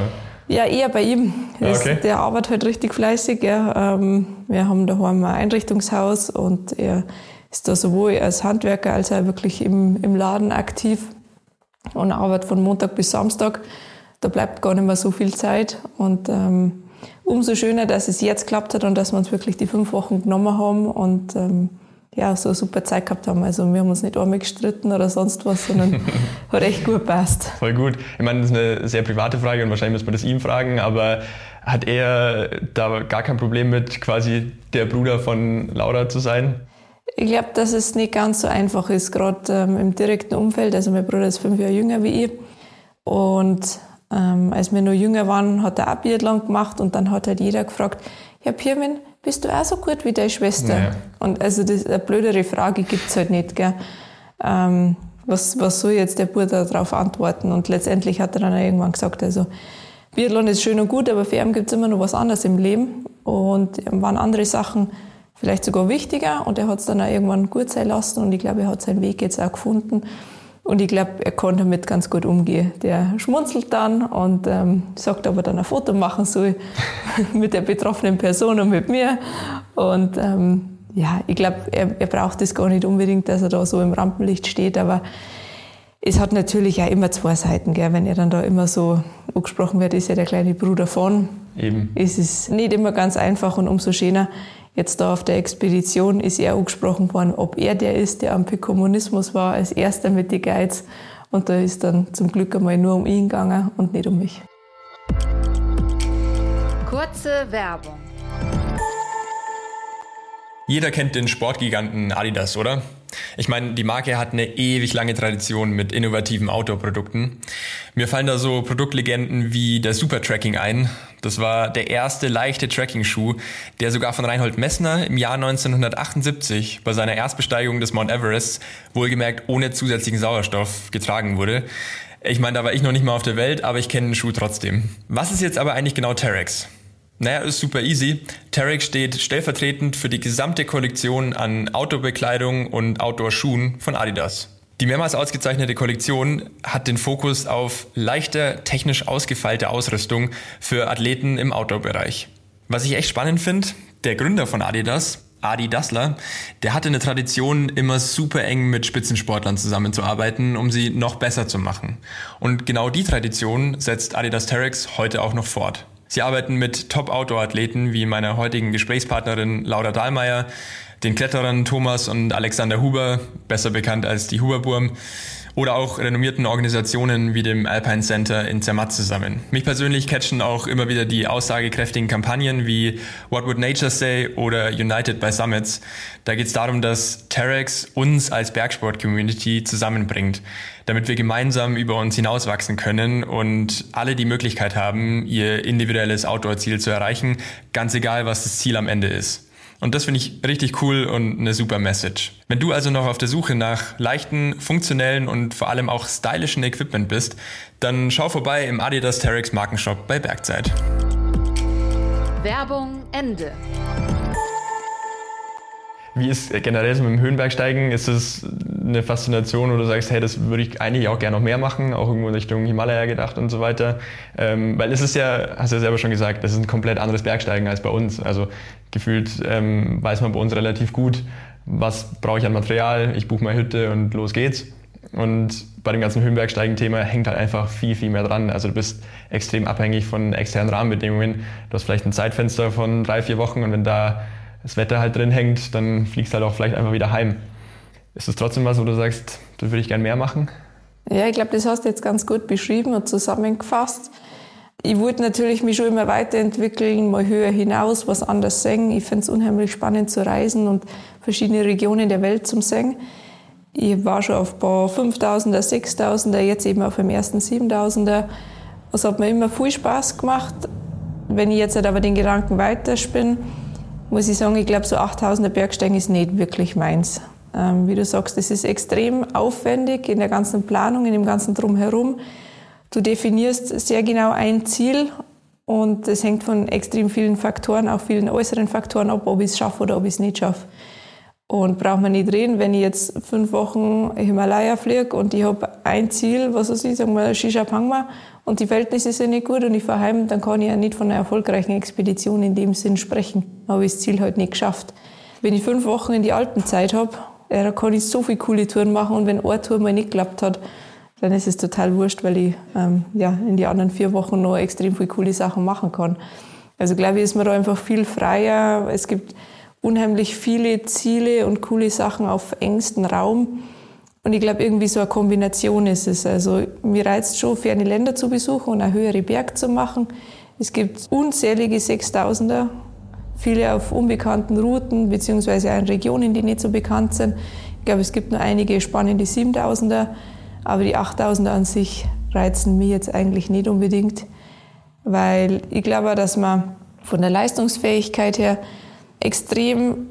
ja, eher bei ihm. Okay. Der arbeitet halt richtig fleißig. Ja. Ähm, wir haben daheim ein Einrichtungshaus und er ist da sowohl als Handwerker als auch wirklich im, im Laden aktiv und arbeitet von Montag bis Samstag. Da bleibt gar nicht mehr so viel Zeit. Und ähm, umso schöner, dass es jetzt klappt hat und dass wir uns wirklich die fünf Wochen genommen haben und ähm, ja, so eine super Zeit gehabt haben. Also wir haben uns nicht einmal gestritten oder sonst was, sondern hat echt gut gepasst. Voll gut. Ich meine, das ist eine sehr private Frage und wahrscheinlich muss man das ihm fragen, aber hat er da gar kein Problem mit, quasi der Bruder von Laura zu sein? Ich glaube, dass es nicht ganz so einfach ist, gerade ähm, im direkten Umfeld. Also mein Bruder ist fünf Jahre jünger wie ich. Und ähm, als wir noch jünger waren, hat er auch Biathlon gemacht und dann hat halt jeder gefragt, ja Pirmin, bist du auch so gut wie deine Schwester? Ja. Und also das, eine blödere Frage gibt's halt nicht. Gell? Ähm, was, was soll jetzt der Bruder darauf antworten? Und letztendlich hat er dann irgendwann gesagt, also Biathlon ist schön und gut, aber für ihn gibt's immer noch was anderes im Leben. Und waren andere Sachen vielleicht sogar wichtiger und er hat's dann auch irgendwann gut sein lassen und ich glaube, er hat seinen Weg jetzt auch gefunden. Und ich glaube, er kann damit ganz gut umgehen. Der schmunzelt dann und ähm, sagt aber dann ein Foto machen soll mit der betroffenen Person und mit mir. Und ähm, ja, ich glaube, er, er braucht das gar nicht unbedingt, dass er da so im Rampenlicht steht, aber es hat natürlich auch immer zwei Seiten, gell? wenn er dann da immer so angesprochen wird, ist ja der kleine Bruder von. Eben. Es ist nicht immer ganz einfach und umso schöner, Jetzt da auf der Expedition ist er angesprochen worden, ob er der ist, der am Kommunismus war, als erster mit den Guides. Und da ist dann zum Glück einmal nur um ihn gegangen und nicht um mich. Kurze Werbung. Jeder kennt den Sportgiganten Adidas, oder? Ich meine, die Marke hat eine ewig lange Tradition mit innovativen Outdoor-Produkten. Mir fallen da so Produktlegenden wie der Super Tracking ein. Das war der erste leichte Tracking-Schuh, der sogar von Reinhold Messner im Jahr 1978 bei seiner Erstbesteigung des Mount Everest wohlgemerkt ohne zusätzlichen Sauerstoff getragen wurde. Ich meine, da war ich noch nicht mal auf der Welt, aber ich kenne den Schuh trotzdem. Was ist jetzt aber eigentlich genau Terex? Naja, ist super easy. Tarek steht stellvertretend für die gesamte Kollektion an Outdoor-Bekleidung und Outdoor-Schuhen von Adidas. Die mehrmals ausgezeichnete Kollektion hat den Fokus auf leichter, technisch ausgefeilte Ausrüstung für Athleten im Outdoor-Bereich. Was ich echt spannend finde, der Gründer von Adidas, Adi Dassler, der hatte eine Tradition, immer super eng mit Spitzensportlern zusammenzuarbeiten, um sie noch besser zu machen. Und genau die Tradition setzt Adidas Terex heute auch noch fort. Sie arbeiten mit Top-Outdoor-Athleten wie meiner heutigen Gesprächspartnerin Laura Dahlmeier, den Kletterern Thomas und Alexander Huber, besser bekannt als die Huberburm, oder auch renommierten Organisationen wie dem Alpine Center in Zermatt zusammen. Mich persönlich catchen auch immer wieder die aussagekräftigen Kampagnen wie What Would Nature Say oder United by Summits. Da geht es darum, dass Terex uns als Bergsport-Community zusammenbringt, damit wir gemeinsam über uns hinauswachsen können und alle die Möglichkeit haben, ihr individuelles Outdoor-Ziel zu erreichen, ganz egal, was das Ziel am Ende ist. Und das finde ich richtig cool und eine super Message. Wenn du also noch auf der Suche nach leichten, funktionellen und vor allem auch stylischen Equipment bist, dann schau vorbei im Adidas Terex Markenshop bei Bergzeit. Werbung Ende. Wie ist generell so mit dem Höhenbergsteigen? Ist es eine Faszination, wo du sagst, hey, das würde ich eigentlich auch gerne noch mehr machen, auch irgendwo in Richtung Himalaya gedacht und so weiter? Ähm, weil es ist ja, hast du ja selber schon gesagt, das ist ein komplett anderes Bergsteigen als bei uns. Also gefühlt ähm, weiß man bei uns relativ gut, was brauche ich an Material, ich buche meine Hütte und los geht's. Und bei dem ganzen Höhenbergsteigen-Thema hängt halt einfach viel, viel mehr dran. Also du bist extrem abhängig von externen Rahmenbedingungen. Du hast vielleicht ein Zeitfenster von drei, vier Wochen und wenn da das Wetter halt drin hängt, dann fliegst du halt auch vielleicht einfach wieder heim. Ist das trotzdem was, wo du sagst, das würde ich gerne mehr machen? Ja, ich glaube, das hast du jetzt ganz gut beschrieben und zusammengefasst. Ich wollte natürlich mich schon immer weiterentwickeln, mal höher hinaus, was anders singen. Ich finde es unheimlich spannend zu reisen und verschiedene Regionen der Welt zum Singen. Ich war schon auf ein paar 5000er, 6000er, jetzt eben auf dem ersten 7000er. Es hat mir immer viel Spaß gemacht. Wenn ich jetzt halt aber den Gedanken weiterspinne, muss ich sagen, ich glaube, so 8000er Bergsteigen ist nicht wirklich meins. Ähm, wie du sagst, es ist extrem aufwendig in der ganzen Planung, in dem ganzen Drumherum. Du definierst sehr genau ein Ziel und es hängt von extrem vielen Faktoren, auch vielen äußeren Faktoren ab, ob ich es schaffe oder ob ich es nicht schaffe. Und braucht man nicht reden, wenn ich jetzt fünf Wochen Himalaya fliege und ich habe ein Ziel, was weiß ich, sagen wir Shisha Pangma, und die Verhältnisse sind nicht gut und ich fahre heim, dann kann ich ja nicht von einer erfolgreichen Expedition in dem Sinn sprechen. Dann habe ich das Ziel halt nicht geschafft. Wenn ich fünf Wochen in die Alpenzeit habe, ja, da kann ich so viele coole Touren machen und wenn eine Tour mal nicht geklappt hat, dann ist es total wurscht, weil ich ähm, ja, in die anderen vier Wochen noch extrem viele coole Sachen machen kann. Also glaube ich, ist man da einfach viel freier. Es gibt unheimlich viele Ziele und coole Sachen auf engstem Raum. Und ich glaube, irgendwie so eine Kombination ist es. Also mir reizt schon, ferne Länder zu besuchen und eine höhere Berg zu machen. Es gibt unzählige Sechstausender, viele auf unbekannten Routen, beziehungsweise auch in Regionen, die nicht so bekannt sind. Ich glaube, es gibt nur einige spannende Siebentausender, aber die Achttausender an sich reizen mich jetzt eigentlich nicht unbedingt, weil ich glaube, dass man von der Leistungsfähigkeit her extrem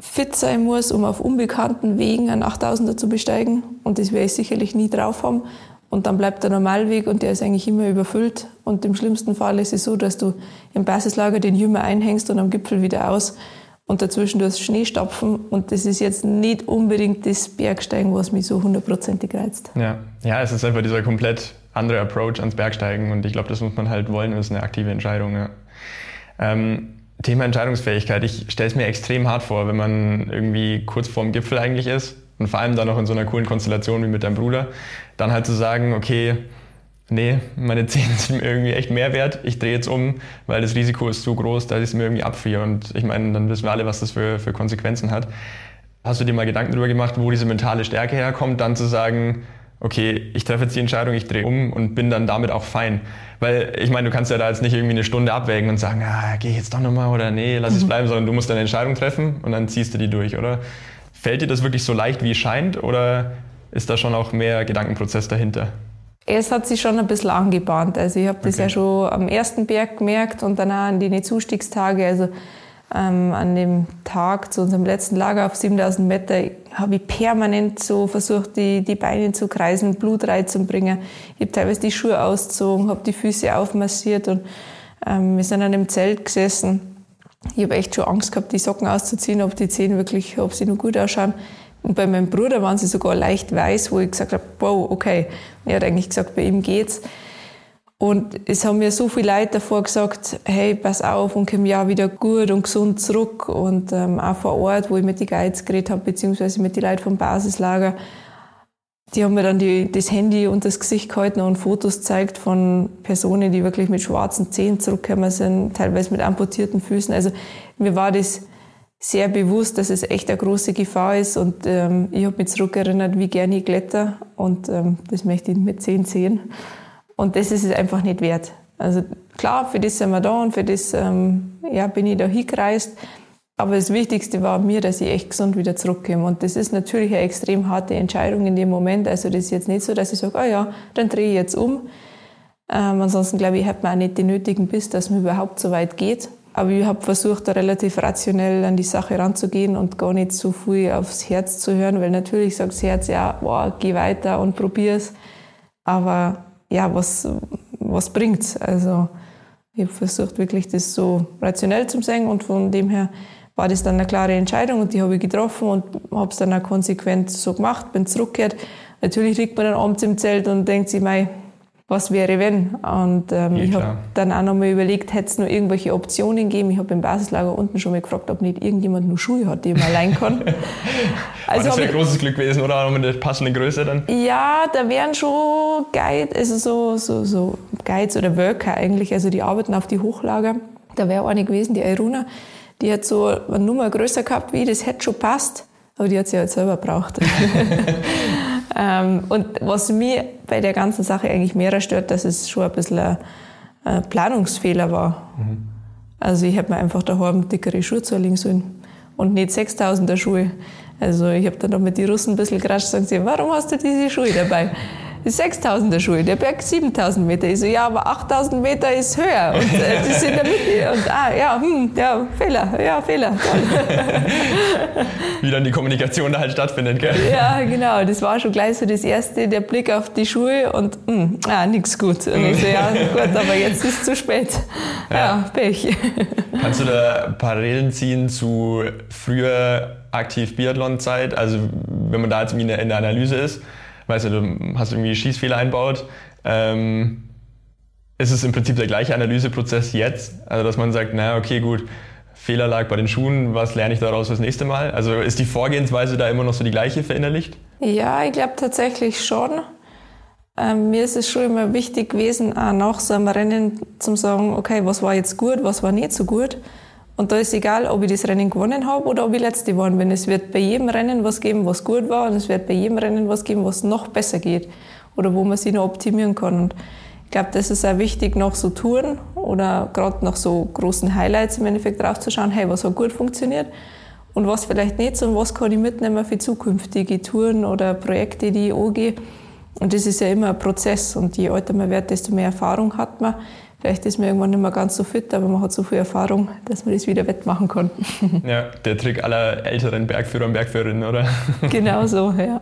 fit sein muss, um auf unbekannten Wegen einen 8000er zu besteigen. Und das werde ich sicherlich nie drauf haben. Und dann bleibt der Normalweg und der ist eigentlich immer überfüllt. Und im schlimmsten Fall ist es so, dass du im Basislager den Jümmer einhängst und am Gipfel wieder aus. Und dazwischen du hast Schneestapfen. Und das ist jetzt nicht unbedingt das Bergsteigen, was mich so hundertprozentig reizt. Ja. ja, es ist einfach dieser komplett andere Approach ans Bergsteigen. Und ich glaube, das muss man halt wollen. Das ist eine aktive Entscheidung. Ja. Ähm, Thema Entscheidungsfähigkeit. Ich stelle es mir extrem hart vor, wenn man irgendwie kurz vorm Gipfel eigentlich ist und vor allem dann noch in so einer coolen Konstellation wie mit deinem Bruder, dann halt zu sagen, okay, nee, meine Zähne sind mir irgendwie echt mehr wert, ich drehe jetzt um, weil das Risiko ist so groß, dass ich es mir irgendwie abfriere. Und ich meine, dann wissen wir alle, was das für, für Konsequenzen hat. Hast du dir mal Gedanken darüber gemacht, wo diese mentale Stärke herkommt, dann zu sagen, okay, ich treffe jetzt die Entscheidung, ich drehe um und bin dann damit auch fein. Weil ich meine, du kannst ja da jetzt nicht irgendwie eine Stunde abwägen und sagen, ah, gehe ich jetzt doch nochmal oder nee, lass es mhm. bleiben, sondern du musst deine Entscheidung treffen und dann ziehst du die durch, oder? Fällt dir das wirklich so leicht, wie es scheint, oder ist da schon auch mehr Gedankenprozess dahinter? Es hat sich schon ein bisschen angebahnt. Also ich habe das okay. ja schon am ersten Berg gemerkt und dann auch an die Zustiegstage. Also ähm, an dem Tag zu unserem letzten Lager auf 7000 Meter habe ich permanent so versucht, die, die Beine zu kreisen, Blut reinzubringen. Ich habe teilweise die Schuhe ausgezogen, habe die Füße aufmassiert und ähm, wir sind an dem Zelt gesessen. Ich habe echt schon Angst gehabt, die Socken auszuziehen, ob die Zehen wirklich, ob sie noch gut ausschauen. Und bei meinem Bruder waren sie sogar leicht weiß, wo ich gesagt habe, wow, okay. Er hat eigentlich gesagt, bei ihm geht's. Und es haben mir so viele Leute davor gesagt, hey, pass auf und komm ja wieder gut und gesund zurück. Und ähm, auch vor Ort, wo ich mit den Guides geredet habe, beziehungsweise mit den Leuten vom Basislager, die haben mir dann die, das Handy und das Gesicht gehalten und Fotos gezeigt von Personen, die wirklich mit schwarzen Zähnen zurückgekommen sind, teilweise mit amputierten Füßen. Also mir war das sehr bewusst, dass es echt eine große Gefahr ist. Und ähm, ich habe mich zurückerinnert, wie gerne ich kletter. Und ähm, das möchte ich mit 10 sehen. Und das ist es einfach nicht wert. Also klar, für das sind wir da und für das ähm, ja, bin ich da hingereist. Aber das Wichtigste war mir, dass ich echt gesund wieder zurückkomme. Und das ist natürlich eine extrem harte Entscheidung in dem Moment. Also das ist jetzt nicht so, dass ich sage, ah ja, dann drehe ich jetzt um. Ähm, ansonsten glaube ich, hat man auch nicht den nötigen Biss, dass man überhaupt so weit geht. Aber ich habe versucht, da relativ rationell an die Sache ranzugehen und gar nicht so viel aufs Herz zu hören, weil natürlich sagt das Herz, ja, boah, geh weiter und probier's. Aber ja, was, was bringt's? Also ich habe versucht, wirklich das so rationell zu sehen und von dem her war das dann eine klare Entscheidung und die habe ich getroffen und habe es dann auch konsequent so gemacht, bin zurückgekehrt. Natürlich liegt man dann abends im Zelt und denkt sich, mei, was wäre wenn? Und ähm, ja, ich habe dann auch noch mal überlegt, hätte es noch irgendwelche Optionen gegeben. Ich habe im Basislager unten schon mal gefragt, ob nicht irgendjemand nur Schuhe hat, die man leihen kann. also das wäre ein großes Glück gewesen, oder? Auch mit der passenden Größe dann? Ja, da wären schon Guides, also so, so, so Guides oder Worker eigentlich, also die arbeiten auf die Hochlager. Da wäre eine gewesen, die Iruna, die hat so eine Nummer größer gehabt wie das hätte schon passt, aber die hat sie halt selber braucht. Ähm, und was mir bei der ganzen Sache eigentlich mehr stört, dass es schon ein bisschen ein, ein Planungsfehler war. Mhm. Also ich habe mir einfach daheim dickere Schuhe zulegen sollen und nicht 6000er Schuhe. Also ich habe dann noch mit den Russen ein bisschen geratscht und gesagt, warum hast du diese Schuhe dabei? Die 6000er Schuhe, der Berg 7000 Meter. Ich so, ja, aber 8000 Meter ist höher und äh, das ist in der Mitte. Und ah, ja, hm, ja, Fehler, ja, Fehler. Wie dann die Kommunikation da halt stattfindet, gell? Ja, genau. Das war schon gleich so das erste, der Blick auf die Schuhe und, hm, ah, nix gut. Und ich so, ja, gut, aber jetzt ist es zu spät. Ja, ja Pech. Kannst du da Parallelen ziehen zu früher aktiv Biathlon-Zeit? Also, wenn man da jetzt in der Analyse ist, weißt du, du hast irgendwie Schießfehler einbaut. Ähm, ist es im Prinzip der gleiche Analyseprozess jetzt? Also, dass man sagt, naja, okay, gut, Fehler lag bei den Schuhen, was lerne ich daraus fürs nächste Mal? Also ist die Vorgehensweise da immer noch so die gleiche verinnerlicht? Ja, ich glaube tatsächlich schon. Ähm, mir ist es schon immer wichtig gewesen, auch nach so einem Rennen zu sagen, okay, was war jetzt gut, was war nicht so gut. Und da ist egal, ob ich das Rennen gewonnen habe oder ob ich Letzte geworden bin. Es wird bei jedem Rennen was geben, was gut war und es wird bei jedem Rennen was geben, was noch besser geht oder wo man sich noch optimieren kann. Und ich glaube, das ist auch wichtig, nach so Touren oder gerade nach so großen Highlights im Endeffekt draufzuschauen, hey, was hat gut funktioniert und was vielleicht nicht und was kann ich mitnehmen für zukünftige Touren oder Projekte, die ich angehe. Und das ist ja immer ein Prozess und je älter man wird, desto mehr Erfahrung hat man. Vielleicht ist man irgendwann nicht mehr ganz so fit, aber man hat so viel Erfahrung, dass man das wieder wettmachen kann. Ja, der Trick aller älteren Bergführer und Bergführerinnen, oder? Genau so, ja.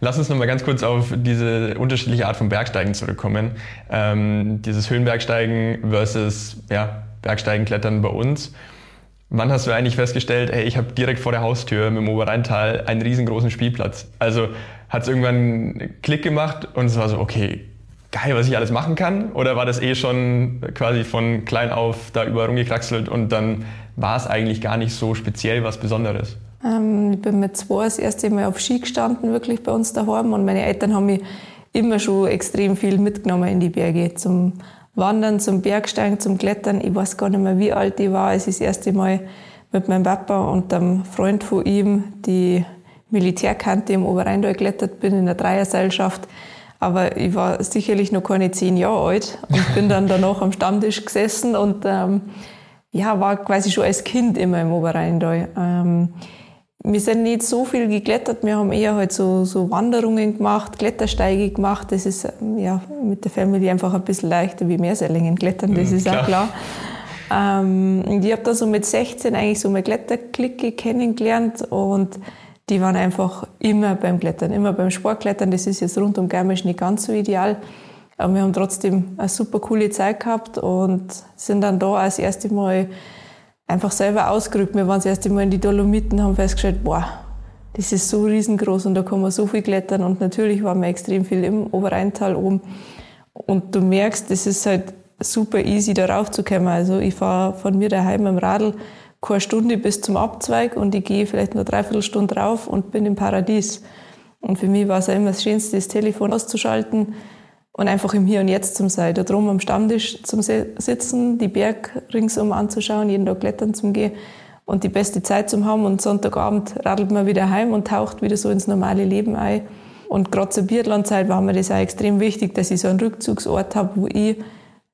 Lass uns noch mal ganz kurz auf diese unterschiedliche Art von Bergsteigen zurückkommen. Ähm, dieses Höhenbergsteigen versus ja, Bergsteigen, Klettern bei uns. Wann hast du eigentlich festgestellt, hey, ich habe direkt vor der Haustür mit dem Oberrheintal einen riesengroßen Spielplatz? Also hat es irgendwann einen Klick gemacht und es war so, okay, geil, was ich alles machen kann? Oder war das eh schon quasi von klein auf da überall rumgekraxelt und dann war es eigentlich gar nicht so speziell was Besonderes? Ähm, ich bin mit zwei das erste Mal auf Ski gestanden, wirklich bei uns daheim. Und meine Eltern haben mich immer schon extrem viel mitgenommen in die Berge. Zum Wandern, zum Bergsteigen, zum Klettern. Ich weiß gar nicht mehr, wie alt ich war, als ich das erste Mal mit meinem Papa und einem Freund von ihm die Militärkante im Oberrheindal geklettert bin in der Dreierseilschaft. Aber ich war sicherlich noch keine zehn Jahre alt und bin dann danach am Stammtisch gesessen und ähm, ja, war quasi schon als Kind immer im Oberrheindal. Ähm, wir sind nicht so viel geklettert, wir haben eher halt so, so Wanderungen gemacht, Klettersteige gemacht. Das ist ja mit der Family einfach ein bisschen leichter wie Meersällingen klettern, das mhm, ist klar. auch klar. Ähm, ich habe da so mit 16 eigentlich so eine Kletterklicke kennengelernt und die waren einfach immer beim Klettern, immer beim Sportklettern. Das ist jetzt rund um Garmisch nicht ganz so ideal. Aber wir haben trotzdem eine super coole Zeit gehabt und sind dann da als erste Mal einfach selber ausgerückt. Wir waren das erste Mal in die Dolomiten, haben festgestellt, boah, das ist so riesengroß und da kann man so viel klettern. Und natürlich waren wir extrem viel im Oberrheintal oben. Und du merkst, das ist halt super easy, darauf zu kommen. Also ich fahre von mir daheim im Radl keine Stunde bis zum Abzweig und ich gehe vielleicht nur dreiviertel Stunde drauf und bin im Paradies. Und für mich war es immer das Schönste, das Telefon auszuschalten und einfach im Hier und Jetzt zum sein. Da drum am Stammtisch zum Sitzen, die Berg ringsum anzuschauen, jeden Tag klettern zum gehen und die beste Zeit zu haben. Und Sonntagabend radelt man wieder heim und taucht wieder so ins normale Leben ein. Und gerade zur Biathlon-Zeit war mir das auch extrem wichtig, dass ich so einen Rückzugsort habe, wo ich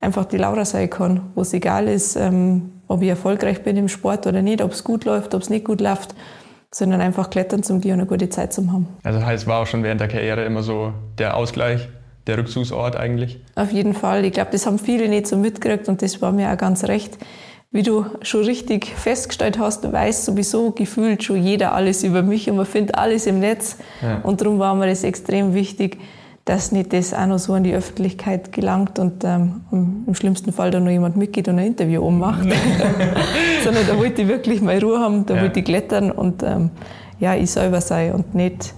einfach die Laura sein kann, wo es egal ist, ähm, ob ich erfolgreich bin im Sport oder nicht, ob es gut läuft, ob es nicht gut läuft, sondern einfach klettern zum gehen und eine gute Zeit zu haben. Also heißt, war auch schon während der Karriere immer so der Ausgleich, der Rückzugsort eigentlich? Auf jeden Fall. Ich glaube, das haben viele nicht so mitgekriegt und das war mir auch ganz recht. Wie du schon richtig festgestellt hast, weiß sowieso gefühlt schon jeder alles über mich und man findet alles im Netz. Ja. Und darum war mir das extrem wichtig, dass nicht das auch noch so an die Öffentlichkeit gelangt und ähm, im schlimmsten Fall da noch jemand mitgeht und ein Interview ummacht. Sondern da wollte ich wirklich mal Ruhe haben, da ja. wollte ich klettern und ähm, ja, ich selber sein und nicht,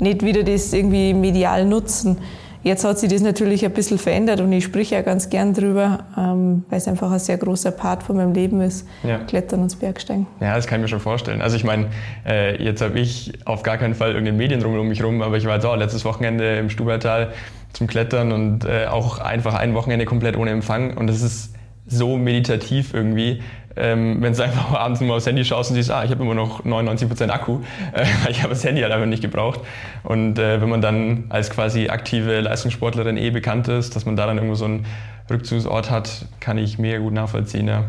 nicht wieder das irgendwie medial nutzen. Jetzt hat sich das natürlich ein bisschen verändert und ich spreche ja ganz gern drüber, ähm, weil es einfach ein sehr großer Part von meinem Leben ist, ja. Klettern und Bergsteigen. Ja, das kann ich mir schon vorstellen. Also ich meine, äh, jetzt habe ich auf gar keinen Fall irgendeine Medien rum um mich rum, aber ich war jetzt auch letztes Wochenende im Stubertal zum Klettern und äh, auch einfach ein Wochenende komplett ohne Empfang und das ist so meditativ irgendwie ähm, wenn du einfach abends mal aufs Handy schaust und siehst, ah, ich habe immer noch 99% Akku, äh, ich habe das Handy halt einfach nicht gebraucht. Und äh, wenn man dann als quasi aktive Leistungssportlerin eh bekannt ist, dass man da dann irgendwo so einen Rückzugsort hat, kann ich mega gut nachvollziehen. Ja.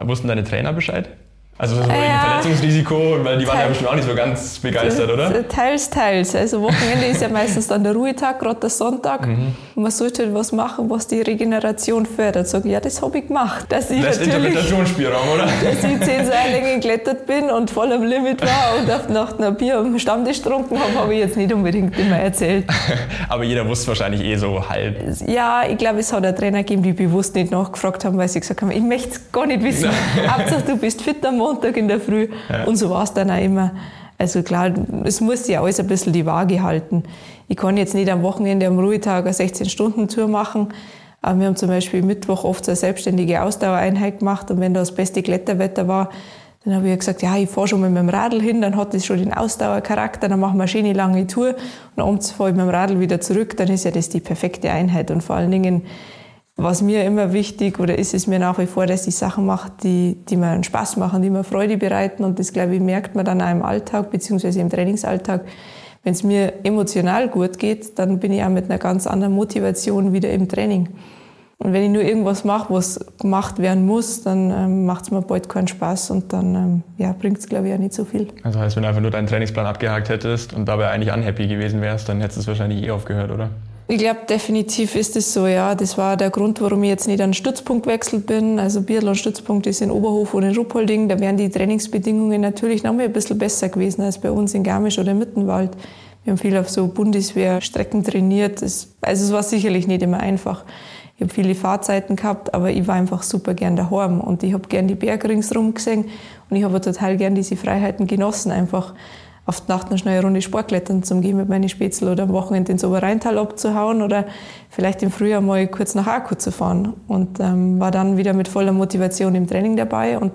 Wussten deine Trainer Bescheid? Also so wegen ja. Verletzungsrisiko, weil die waren ja bestimmt auch nicht so ganz begeistert, oder? Teils, teils. Also Wochenende ist ja meistens dann der Ruhetag, gerade der Sonntag. Mhm. Man sollte was machen, was die Regeneration fördert. Sag ja, das habe ich gemacht. Dass ich das Interpretationsspielraum, oder? Dass ich zehn Seillängen geklettert bin und voll am Limit war und auf Nacht ein Bier am Stammtisch getrunken habe, habe ich jetzt nicht unbedingt immer erzählt. Aber jeder wusste wahrscheinlich eh so halb. Ja, ich glaube, es hat einen Trainer gegeben, die bewusst nicht nachgefragt haben, weil sie gesagt haben, ich möchte es gar nicht wissen. Hauptsache, du bist fit am Montag in der Früh. Ja. Und so war es dann auch immer. Also klar, es muss ja alles ein bisschen die Waage halten. Ich kann jetzt nicht am Wochenende am Ruhetag eine 16-Stunden-Tour machen. Aber wir haben zum Beispiel Mittwoch oft so eine selbstständige Ausdauereinheit gemacht und wenn da das beste Kletterwetter war, dann habe ich gesagt, ja, ich fahre schon mit meinem Radl hin, dann hat das schon den Ausdauercharakter, dann machen wir eine schöne lange Tour und abends fahre ich mit dem Radl wieder zurück, dann ist ja das die perfekte Einheit und vor allen Dingen was mir immer wichtig oder ist es mir nach wie vor, dass ich Sachen mache, die, die mir Spaß machen, die mir Freude bereiten. Und das, glaube ich, merkt man dann auch im Alltag, beziehungsweise im Trainingsalltag. Wenn es mir emotional gut geht, dann bin ich auch mit einer ganz anderen Motivation wieder im Training. Und wenn ich nur irgendwas mache, was gemacht werden muss, dann ähm, macht es mir bald keinen Spaß und dann ähm, ja, bringt es, glaube ich, auch nicht so viel. Also heißt, wenn du einfach nur deinen Trainingsplan abgehakt hättest und dabei eigentlich unhappy gewesen wärst, dann hättest du es wahrscheinlich eh aufgehört, oder? Ich glaube, definitiv ist es so, ja. Das war der Grund, warum ich jetzt nicht an den Stützpunkt gewechselt bin. Also Biathlon-Stützpunkt ist in Oberhof und in Ruppolding. Da wären die Trainingsbedingungen natürlich noch mal ein bisschen besser gewesen als bei uns in Garmisch oder Mittenwald. Wir haben viel auf so Bundeswehrstrecken trainiert. Das, also es war sicherlich nicht immer einfach. Ich habe viele Fahrzeiten gehabt, aber ich war einfach super gern daheim und ich habe gern die Berge ringsherum gesehen und ich habe total gern diese Freiheiten genossen, einfach auf die Nacht noch schnell eine Runde Sportklettern zum gehen mit meinen Spätzl oder am Wochenende ins Oberrheintal abzuhauen oder vielleicht im Frühjahr mal kurz nach Akku zu fahren. Und ähm, war dann wieder mit voller Motivation im Training dabei. Und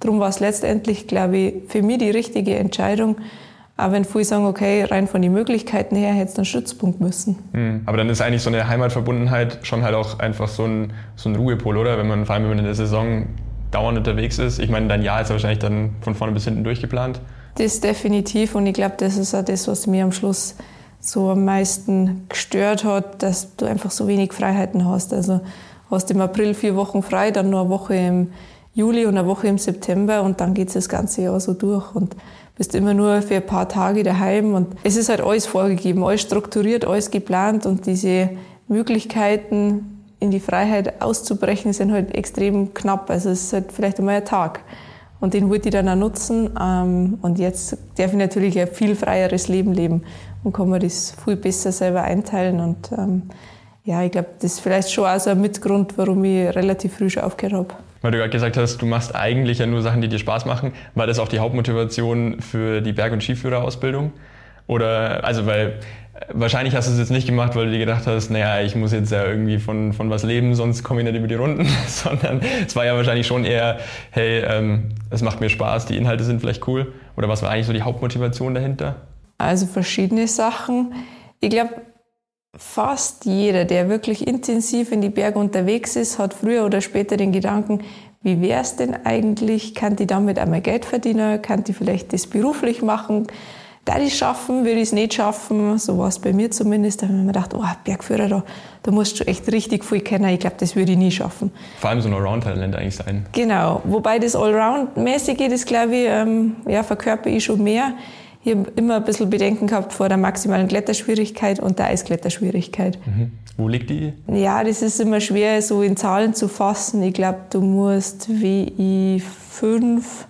darum war es letztendlich, glaube ich, für mich die richtige Entscheidung. Aber wenn viele sagen, okay, rein von den Möglichkeiten her hätte es einen Stützpunkt müssen. Mhm. Aber dann ist eigentlich so eine Heimatverbundenheit schon halt auch einfach so ein, so ein Ruhepol, oder? Wenn man vor allem wenn man in der Saison dauernd unterwegs ist. Ich meine, dein Jahr ist ja wahrscheinlich dann von vorne bis hinten durchgeplant. Das definitiv und ich glaube, das ist auch das, was mir am Schluss so am meisten gestört hat, dass du einfach so wenig Freiheiten hast. Also hast im April vier Wochen frei, dann nur eine Woche im Juli und eine Woche im September und dann geht das ganze Jahr so durch und bist immer nur für ein paar Tage daheim und es ist halt alles vorgegeben, alles strukturiert, alles geplant und diese Möglichkeiten in die Freiheit auszubrechen sind halt extrem knapp. Also es ist halt vielleicht einmal ein Tag. Und den wollte ich dann auch nutzen. Ähm, und jetzt darf ich natürlich ein viel freieres Leben leben und kann mir das viel besser selber einteilen. Und ähm, ja, ich glaube, das ist vielleicht schon auch so ein Mitgrund, warum ich relativ früh schon aufgehört habe. Weil du gerade gesagt hast, du machst eigentlich ja nur Sachen, die dir Spaß machen. War das auch die Hauptmotivation für die Berg- und Skiführerausbildung? Oder, also, weil Wahrscheinlich hast du es jetzt nicht gemacht, weil du dir gedacht hast, naja, ich muss jetzt ja irgendwie von, von was leben, sonst komme ich nicht über die Runden, sondern es war ja wahrscheinlich schon eher, hey, ähm, es macht mir Spaß, die Inhalte sind vielleicht cool. Oder was war eigentlich so die Hauptmotivation dahinter? Also verschiedene Sachen. Ich glaube, fast jeder, der wirklich intensiv in die Berge unterwegs ist, hat früher oder später den Gedanken, wie wäre es denn eigentlich, kann die damit einmal Geld verdienen, kann die vielleicht das beruflich machen, da ich schaffen, würde ich es nicht schaffen, so war es bei mir zumindest, da habe ich mir gedacht, oh, Bergführer, da, da musst du echt richtig viel kennen, ich glaube, das würde ich nie schaffen. Vor allem so ein Allround-Talent eigentlich sein. Genau, wobei das Allround-mäßige, das glaube ich, ähm, ja, verkörper ich schon mehr. Ich habe immer ein bisschen Bedenken gehabt vor der maximalen Kletterschwierigkeit und der Eiskletterschwierigkeit. Mhm. Wo liegt die? Ja, das ist immer schwer so in Zahlen zu fassen. Ich glaube, du musst WI 5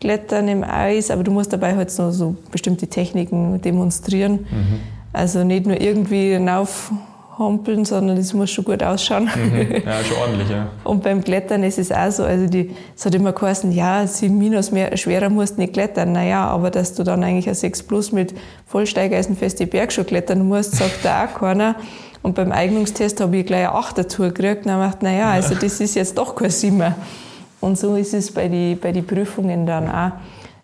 klettern im Eis, aber du musst dabei halt noch so bestimmte Techniken demonstrieren. Mhm. Also nicht nur irgendwie raufhumpeln, sondern das muss schon gut ausschauen. Mhm. Ja, schon ordentlich, ja. Und beim Klettern ist es auch so, also die, es hat immer geheißen, ja, 7 minus mehr, schwerer musst du nicht klettern. Naja, aber dass du dann eigentlich ein 6 plus mit Vollsteigeisenfeste Berg schon klettern musst, sagt da auch keiner. Und beim Eignungstest habe ich gleich eine 8 Tour gekriegt und habe gedacht, naja, also das ist jetzt doch kein 7 Und so ist es bei den bei die Prüfungen dann auch.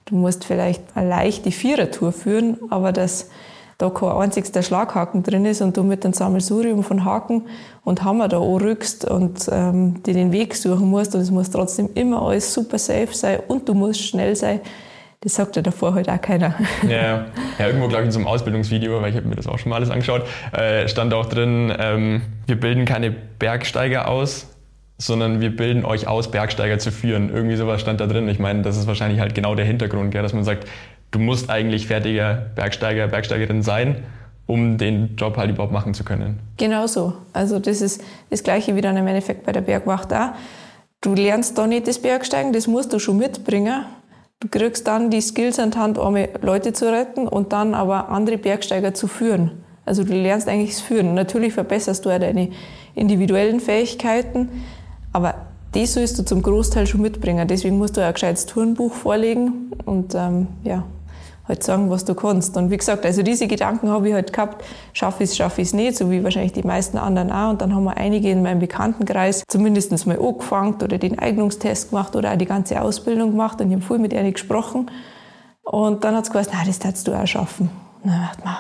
Du musst vielleicht eine leichte Vierertour führen, aber dass da kein einzigster Schlaghaken drin ist und du mit einem Sammelsurium von Haken und Hammer da anrückst und ähm, dir den Weg suchen musst und es muss trotzdem immer alles super safe sein und du musst schnell sein, das sagt ja davor halt auch keiner. Ja, ja irgendwo, glaube ich, in so einem Ausbildungsvideo, weil ich habe mir das auch schon mal alles angeschaut, äh, stand auch drin, ähm, wir bilden keine Bergsteiger aus, sondern wir bilden euch aus, Bergsteiger zu führen. Irgendwie sowas stand da drin. Ich meine, das ist wahrscheinlich halt genau der Hintergrund, gell, dass man sagt, du musst eigentlich fertiger Bergsteiger, Bergsteigerin sein, um den Job halt überhaupt machen zu können. Genau so. Also das ist das Gleiche wie dann im Endeffekt bei der Bergwacht auch. Du lernst da nicht das Bergsteigen, das musst du schon mitbringen. Du kriegst dann die Skills an Hand, um Leute zu retten und dann aber andere Bergsteiger zu führen. Also du lernst eigentlich das Führen. Natürlich verbesserst du ja deine individuellen Fähigkeiten, aber das sollst du zum Großteil schon mitbringen. Deswegen musst du ein gescheites Turnbuch vorlegen und ähm, ja, halt sagen, was du kannst. Und wie gesagt, also diese Gedanken habe ich halt gehabt, schaffe ich es, schaffe ich es nicht, so wie wahrscheinlich die meisten anderen auch. Und dann haben wir einige in meinem Bekanntenkreis zumindest mal angefangen oder den Eignungstest gemacht oder auch die ganze Ausbildung gemacht und ich habe viel mit ihnen gesprochen. Und dann hat es gesagt, nein, das hättest du auch schaffen. Und dann dachte man,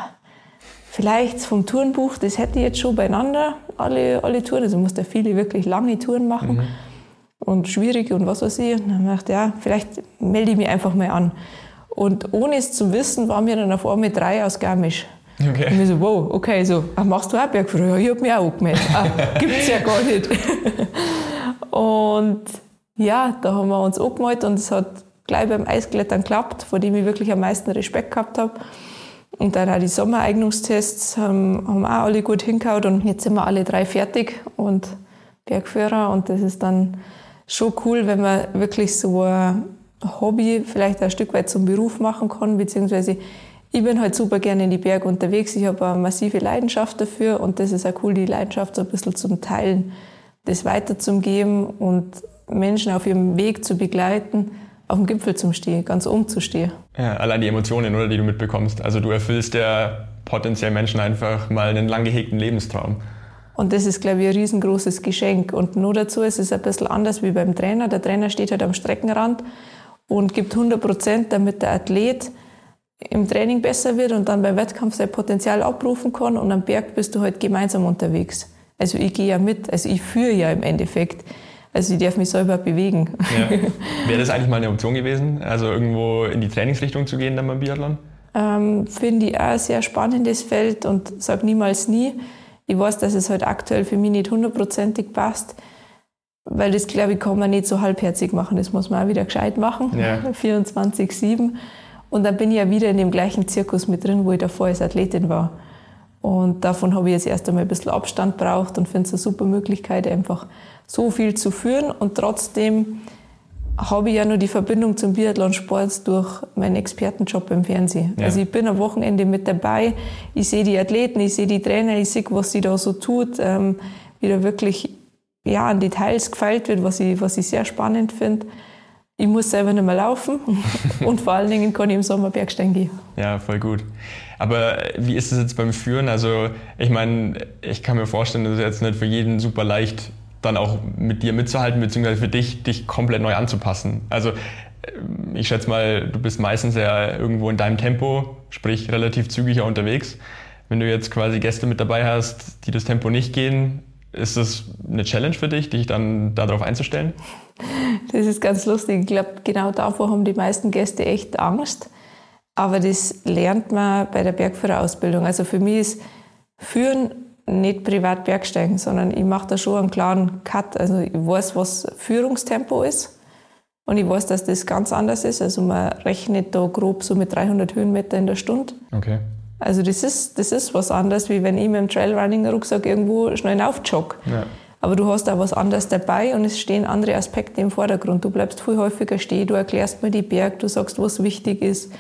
vielleicht vom Tourenbuch, das hätte ich jetzt schon beieinander, alle, alle Touren. Also musste viele wirklich lange Touren machen. Mhm. Und schwierig und was weiß ich. Und dann dachte ich, ja, vielleicht melde ich mich einfach mal an. Und ohne es zu wissen, waren wir dann auf einmal drei aus Garmisch. Okay. Und ich so, wow, okay, so, ach, machst du auch Bergführer? Ja, ich habe mich auch angemeldet. Ah, gibt's ja gar nicht. und ja, da haben wir uns angemeldet und es hat gleich beim Eisklettern geklappt, vor dem ich wirklich am meisten Respekt gehabt habe. Und dann auch die Sommereignungstests haben, haben auch alle gut hingehauen. Und jetzt sind wir alle drei fertig und Bergführer. Und das ist dann schon cool, wenn man wirklich so ein Hobby vielleicht ein Stück weit zum Beruf machen kann, beziehungsweise ich bin halt super gerne in die Berge unterwegs. Ich habe eine massive Leidenschaft dafür. Und das ist auch cool, die Leidenschaft so ein bisschen zum Teilen, das weiterzugeben und Menschen auf ihrem Weg zu begleiten, auf dem Gipfel zu stehen, ganz oben zu stehen. Ja, allein die Emotionen, oder, die du mitbekommst. Also du erfüllst ja potenziell Menschen einfach mal einen lang gehegten Lebenstraum. Und das ist, glaube ich, ein riesengroßes Geschenk. Und nur dazu ist es ein bisschen anders wie beim Trainer. Der Trainer steht halt am Streckenrand und gibt 100 Prozent, damit der Athlet im Training besser wird und dann beim Wettkampf sein Potenzial abrufen kann. Und am Berg bist du halt gemeinsam unterwegs. Also ich gehe ja mit, also ich führe ja im Endeffekt. Also ich darf mich selber bewegen. Ja. Wäre das eigentlich mal eine Option gewesen, also irgendwo in die Trainingsrichtung zu gehen dann beim Biathlon? Ähm, Finde ich auch ein sehr spannendes Feld und sage niemals nie. Ich weiß, dass es halt aktuell für mich nicht hundertprozentig passt. Weil das, glaube ich, kann man nicht so halbherzig machen. Das muss man auch wieder gescheit machen. Ja. 24-7. Und dann bin ich ja wieder in dem gleichen Zirkus mit drin, wo ich davor als Athletin war. Und davon habe ich jetzt erst einmal ein bisschen Abstand braucht und finde es eine super Möglichkeit, einfach so viel zu führen. Und trotzdem habe ich ja nur die Verbindung zum Biathlonsport durch meinen Expertenjob im Fernsehen. Ja. Also ich bin am Wochenende mit dabei, ich sehe die Athleten, ich sehe die Trainer, ich sehe, was sie da so tut, ähm, wie da wirklich ja, an Details gefeilt wird, was ich, was ich sehr spannend finde. Ich muss selber nicht mehr laufen und vor allen Dingen kann ich im Sommer Bergsteigen gehen. Ja, voll gut. Aber wie ist es jetzt beim Führen? Also ich meine, ich kann mir vorstellen, das ist jetzt nicht für jeden super leicht, dann auch mit dir mitzuhalten, beziehungsweise für dich, dich komplett neu anzupassen. Also äh, ich schätze mal, du bist meistens ja irgendwo in deinem Tempo, sprich relativ zügiger unterwegs. Wenn du jetzt quasi Gäste mit dabei hast, die das Tempo nicht gehen, Ist das eine Challenge für dich, dich dann darauf einzustellen? Das ist ganz lustig. Ich glaube, genau davor haben die meisten Gäste echt Angst. Aber das lernt man bei der Bergführerausbildung. Also für mich ist Führen nicht privat Bergsteigen, sondern ich mache da schon einen klaren Cut. Also ich weiß, was Führungstempo ist. Und ich weiß, dass das ganz anders ist. Also man rechnet da grob so mit 300 Höhenmeter in der Stunde. Okay. Also das ist, das ist was anderes, wie wenn ich mit dem Trailrunning-Rucksack irgendwo schnell aufjogge. Ja. Aber du hast auch was anderes dabei und es stehen andere Aspekte im Vordergrund. Du bleibst viel häufiger stehen, du erklärst mir die Berg, du sagst, was wichtig ist.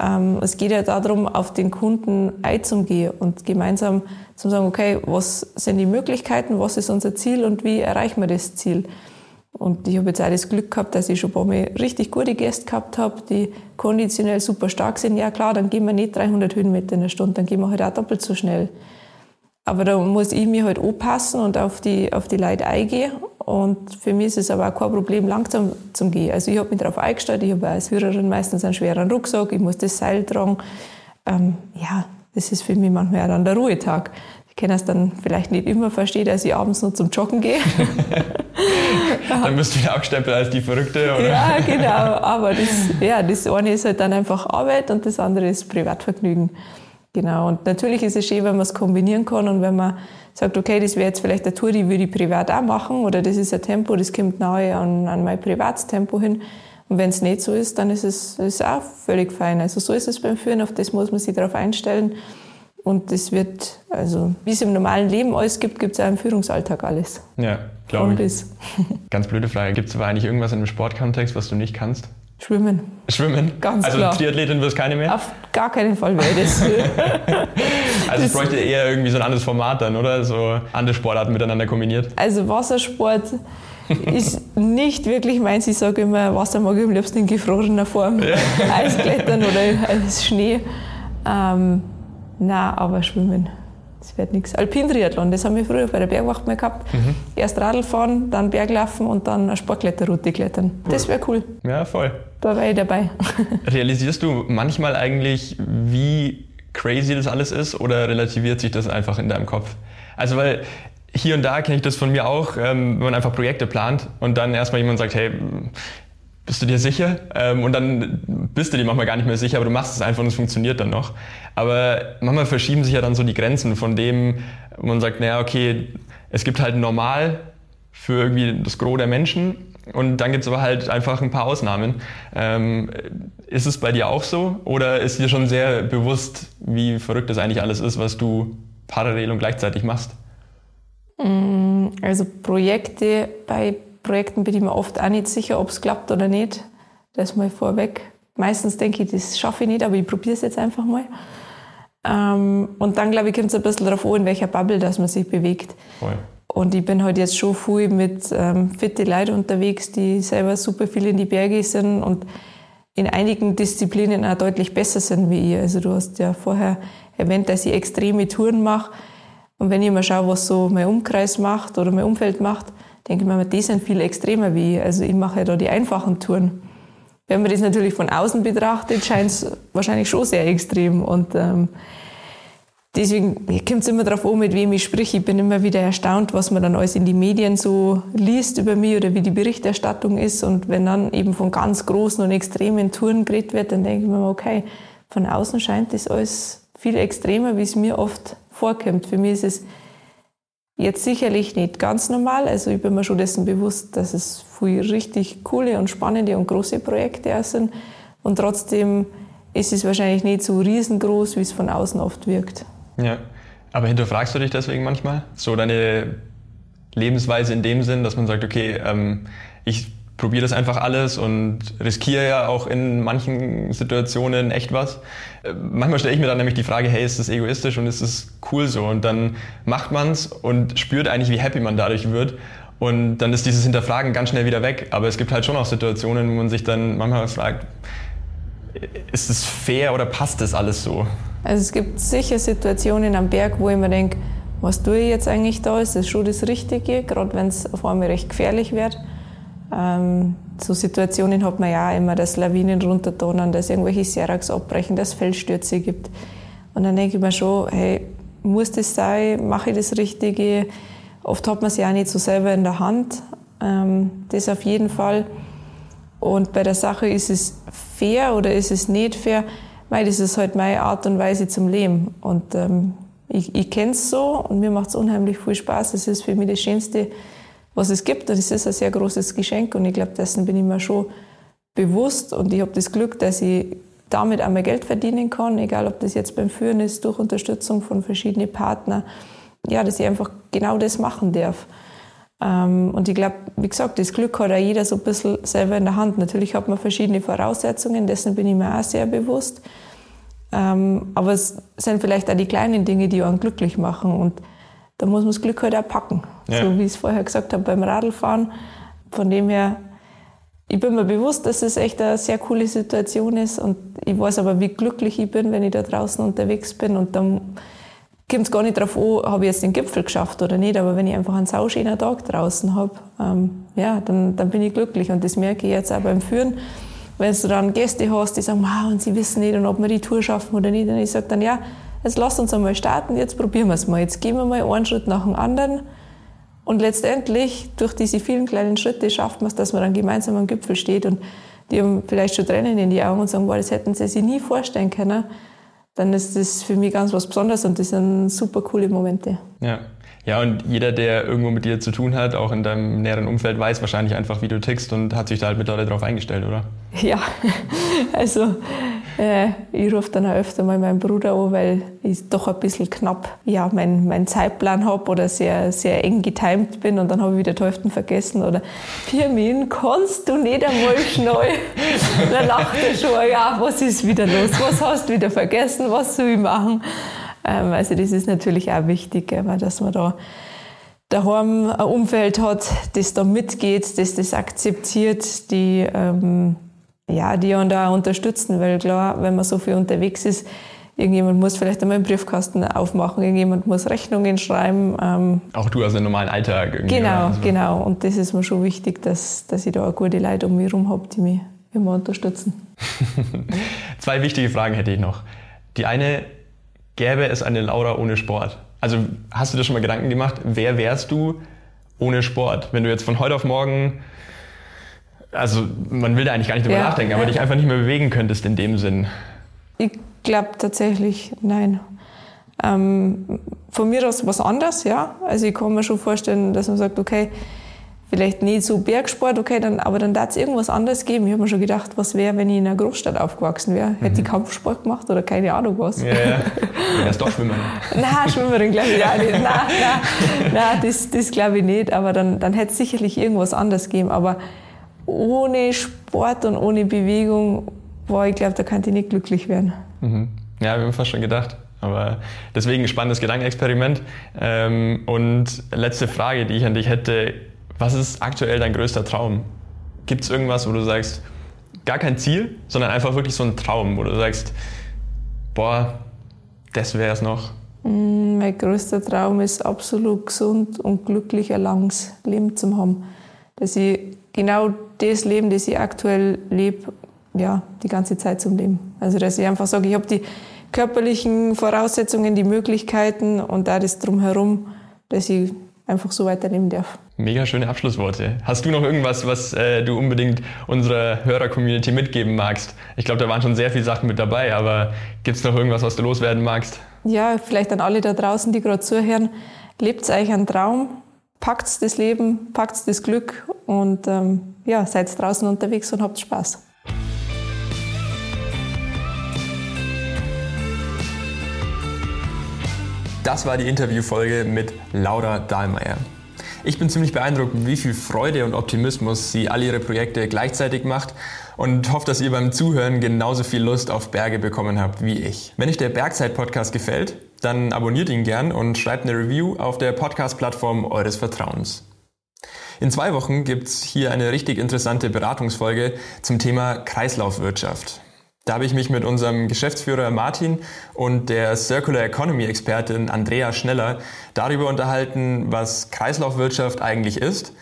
Ähm, es geht ja darum, auf den Kunden einzugehen und gemeinsam zu sagen, okay, was sind die Möglichkeiten, was ist unser Ziel und wie erreichen wir das Ziel. Und ich habe jetzt auch das Glück gehabt, dass ich schon ein paar Mal richtig gute Gäste gehabt habe, die konditionell super stark sind. Ja klar, dann gehen wir nicht 300 Höhenmeter in der Stunde, dann gehen wir halt auch doppelt so schnell. Aber da muss ich mir halt anpassen und auf die, auf die Leute eingehen. Und für mich ist es aber auch kein Problem, langsam zu gehen. Also ich habe mich darauf eingestellt, ich habe als Führerin meistens einen schweren Rucksack, ich muss das Seil tragen. Ähm, ja, das ist für mich manchmal auch dann der Ruhetag kann es dann vielleicht nicht immer verstehen, dass ich abends nur zum Joggen gehe. dann wirst du wieder abgestempelt als die Verrückte, oder? Ja, genau. Aber das, ja, das eine ist halt dann einfach Arbeit und das andere ist Privatvergnügen. Genau. Und natürlich ist es schön, wenn man es kombinieren kann und wenn man sagt, okay, das wäre jetzt vielleicht eine Tour, die würde ich privat auch machen oder das ist ein Tempo, das kommt nahe an, an mein Privatstempo hin. Und wenn es nicht so ist, dann ist es ist auch völlig fein. Also so ist es beim Führen, auf das muss man sich darauf einstellen. Und das wird, also wie es im normalen Leben alles gibt, gibt es auch im Führungsalltag alles. Ja, glaube ich. Bis. Ganz blöde Frage. Gibt es aber eigentlich irgendwas in dem Sportkontext, was du nicht kannst? Schwimmen. Schwimmen? Ganz also klar. Also Triathletin wirst keine mehr? Auf gar keinen Fall wäre das. also es bräuchte eher irgendwie so ein anderes Format dann, oder? So andere Sportarten miteinander kombiniert? Also Wassersport ist nicht wirklich meins. Ich sage immer, Wasser mag ich am liebsten in gefrorener Form. Ja. Eisklettern oder als Schnee. Ähm, Nein, aber Schwimmen, das wird nichts. Alpin-Triathlon, das haben wir früher bei der Bergwacht mal gehabt. Mhm. Erst Radl fahren, dann Berglaufen und dann eine Sportkletterroute klettern. Cool. Das wäre cool. Ja, voll. Da wäre ich dabei. Realisierst du manchmal eigentlich, wie crazy das alles ist oder relativiert sich das einfach in deinem Kopf? Also, weil hier und da kenne ich das von mir auch, ähm, wenn man einfach Projekte plant und dann erstmal jemand sagt, hey, bist du dir sicher? Ähm, und dann bist du dir manchmal gar nicht mehr sicher, aber du machst es einfach und es funktioniert dann noch. Aber manchmal verschieben sich ja dann so die Grenzen von dem, man sagt, naja, okay, es gibt halt normal für irgendwie das Gros der Menschen und dann gibt es aber halt einfach ein paar Ausnahmen. Ähm, ist es bei dir auch so oder ist dir schon sehr bewusst, wie verrückt das eigentlich alles ist, was du parallel und gleichzeitig machst? Mm, also Projekte bei Projekten bin ich mir oft auch nicht sicher, ob es klappt oder nicht. Das mal vorweg. Meistens denke ich, das schaffe ich nicht, aber ich probiere es jetzt einfach mal. Ähm, und dann, glaube ich, kommt es ein bisschen darauf an, in welcher Bubble dass man sich bewegt. Voll. Und ich bin halt jetzt schon viel mit ähm, fitte Leuten unterwegs, die selber super viel in die Berge sind und in einigen Disziplinen auch deutlich besser sind wie ich. Also du hast ja vorher erwähnt, dass ich extreme Touren mache. Und wenn ich mal schaue, was so mein Umkreis macht oder mein Umfeld macht, denke ich mir, die sind viel extremer wie ich. Also ich mache ja da die einfachen Touren. Wenn man das natürlich von außen betrachtet, scheint es wahrscheinlich schon sehr extrem. Und ähm, deswegen kommt es immer darauf an, mit wem ich spreche. Ich bin immer wieder erstaunt, was man dann alles in die Medien so liest über mich oder wie die Berichterstattung ist. Und wenn dann eben von ganz großen und extremen Touren geredet wird, dann denke ich mir, okay, von außen scheint das alles viel extremer, wie es mir oft vorkommt. Für mich ist es Jetzt sicherlich nicht ganz normal. Also ich bin mir schon dessen bewusst, dass es viele richtig coole und spannende und große Projekte sind. Und trotzdem ist es wahrscheinlich nicht so riesengroß, wie es von außen oft wirkt. Ja, aber hinterfragst du dich deswegen manchmal? So deine Lebensweise in dem Sinn, dass man sagt, okay, ähm, ich probiere das einfach alles und riskiere ja auch in manchen Situationen echt was. Äh, manchmal stelle ich mir dann nämlich die Frage, hey, ist das egoistisch und ist das cool so? Und dann macht man es und spürt eigentlich, wie happy man dadurch wird. Und dann ist dieses Hinterfragen ganz schnell wieder weg. Aber es gibt halt schon auch Situationen, wo man sich dann manchmal fragt, ist es fair oder passt das alles so? Also es gibt sicher Situationen am Berg, wo ich mir denke, was tue ich jetzt eigentlich da? Ist das schon das Richtige? Gerade wenn es auf einmal recht gefährlich wird. Ähm, so Situationen hat man ja immer, dass Lawinen runtertonen, dass irgendwelche Seracs abbrechen, dass es Felsstürze gibt. Und dann denke ich mir schon, hey, muss das sein? Mache ich das Richtige? Oft hat man sie auch nicht so selber in der Hand. Ähm, das auf jeden Fall. Und bei der Sache ist es fair oder ist es nicht fair, weil das ist halt meine Art und Weise zum Leben. Und ähm, ich, ich kenne es so und mir macht es unheimlich viel Spaß. Es ist für mich das Schönste, was es gibt. Und es ist ein sehr großes Geschenk. Und ich glaube, dessen bin ich mir schon bewusst. Und ich habe das Glück, dass ich damit einmal Geld verdienen kann, egal ob das jetzt beim Führen ist, durch Unterstützung von verschiedenen Partnern. Ja, dass ich einfach genau das machen darf. Ähm, und ich glaube, wie gesagt, das Glück hat auch jeder so ein bisschen selber in der Hand. Natürlich hat man verschiedene Voraussetzungen, dessen bin ich mir auch sehr bewusst. Ähm, aber es sind vielleicht auch die kleinen Dinge, die einen glücklich machen. Und da muss man das Glück halt auch packen. Ja. So wie ich es vorher gesagt habe beim Radlfahren. Von dem her, ich bin mir bewusst, dass es echt eine sehr coole Situation ist. Und ich weiß aber, wie glücklich ich bin, wenn ich da draußen unterwegs bin. Und dann kommt es gar nicht darauf an, habe ich jetzt den Gipfel geschafft oder nicht. Aber wenn ich einfach einen sauschönen Tag draußen habe, ähm, ja, dann, dann bin ich glücklich. Und das merke ich jetzt auch beim Führen wenn du dann Gäste hast, die sagen, wow, und sie wissen nicht, ob wir die Tour schaffen oder nicht, und ich sage dann, ja, jetzt lass uns einmal starten, jetzt probieren wir es mal. Jetzt gehen wir mal einen Schritt nach dem anderen. Und letztendlich, durch diese vielen kleinen Schritte, schafft man es, dass man dann gemeinsam am Gipfel steht und die haben vielleicht schon Tränen in die Augen und sagen, wow, das hätten sie sich nie vorstellen können. Dann ist das für mich ganz was Besonderes und das sind super coole Momente. Ja. Ja, und jeder, der irgendwo mit dir zu tun hat, auch in deinem näheren Umfeld, weiß wahrscheinlich einfach, wie du tickst und hat sich da halt mittlerweile darauf eingestellt, oder? Ja, also äh, ich rufe dann auch öfter mal meinen Bruder an, weil ich doch ein bisschen knapp ja, meinen mein Zeitplan habe oder sehr, sehr eng getimt bin und dann habe ich wieder die Hälfte vergessen oder Firmin, kannst du nicht einmal schnell? dann lacht er schon, ja, was ist wieder los? Was hast du wieder vergessen? Was soll ich machen? Ähm, also das ist natürlich auch wichtig, dass man da daheim ein Umfeld hat, das da mitgeht, das das akzeptiert, die ähm, ja, die einen da unterstützen, weil klar, wenn man so viel unterwegs ist, irgendjemand muss vielleicht einmal einen Briefkasten aufmachen, irgendjemand muss Rechnungen schreiben. Ähm, Auch du hast einen normalen Alltag irgendwie. Genau, also. genau. Und das ist mir schon wichtig, dass, dass ich da eine gute Leute um mich herum habe, die mich immer unterstützen. Zwei wichtige Fragen hätte ich noch. Die eine, gäbe es eine Laura ohne Sport? Also hast du dir schon mal Gedanken gemacht, wer wärst du ohne Sport? Wenn du jetzt von heute auf morgen, also man will da eigentlich gar nicht drüber ja. nachdenken, aber dich einfach nicht mehr bewegen könntest in dem Sinn. Ich glaube tatsächlich, nein. Ähm, von mir aus was anderes, ja. Also ich kann mir schon vorstellen, dass man sagt, okay, vielleicht nicht so Bergsport, okay, dann, aber dann darf es irgendwas anderes geben. Ich habe mir schon gedacht, was wäre, wenn ich in einer Großstadt aufgewachsen wäre? Hätte mhm. ich Kampfsport gemacht oder keine Ahnung was? Ja, ja. Du wärst doch Schwimmerin. nein, Schwimmerin glaube ich auch nicht. Nein, nein, nein das, das glaube ich nicht. Aber dann, dann hätte es sicherlich irgendwas anderes geben. Aber ohne Sport und ohne Bewegung, boah, ich glaube, da könnte ich nicht glücklich werden. Mhm. Ja, wir haben fast schon gedacht. Aber deswegen ein spannendes Gedankenexperiment. Ähm, und letzte Frage, die ich an dich hätte was ist aktuell dein größter Traum? Gibt es irgendwas, wo du sagst, gar kein Ziel, sondern einfach wirklich so ein Traum, wo du sagst, boah, das wäre es noch? Mm, mein größter Traum ist absolut gesund und glücklich ein langes Leben zu haben. Dass ich genau das Leben, das ich aktuell lebe, ja, die ganze Zeit zum Leben. Also dass ich einfach sage, ich habe die körperlichen Voraussetzungen, die Möglichkeiten und da das drumherum, dass ich einfach so weiterleben darf. Mega schöne Abschlussworte. Hast du noch irgendwas, was äh, du unbedingt unserer Hörer-Community mitgeben magst? Ich glaube, da waren schon sehr viele Sachen mit dabei, aber gibt es noch irgendwas, was du loswerden magst? Ja, vielleicht an alle da draußen, die gerade zuhören. Lebt euch einen Traum, packt das Leben, packt das Glück und ähm, ja, seid draußen unterwegs und habt Spaß. Das war die Interviewfolge mit Laura Dahlmeier. Ich bin ziemlich beeindruckt, wie viel Freude und Optimismus sie all ihre Projekte gleichzeitig macht und hoffe, dass ihr beim Zuhören genauso viel Lust auf Berge bekommen habt wie ich. Wenn euch der Bergzeit-Podcast gefällt, dann abonniert ihn gern und schreibt eine Review auf der Podcast-Plattform eures Vertrauens. In zwei Wochen gibt es hier eine richtig interessante Beratungsfolge zum Thema Kreislaufwirtschaft. Da habe ich mich mit unserem Geschäftsführer Martin und der Circular Economy Expertin Andrea Schneller darüber unterhalten, was Kreislaufwirtschaft eigentlich ist,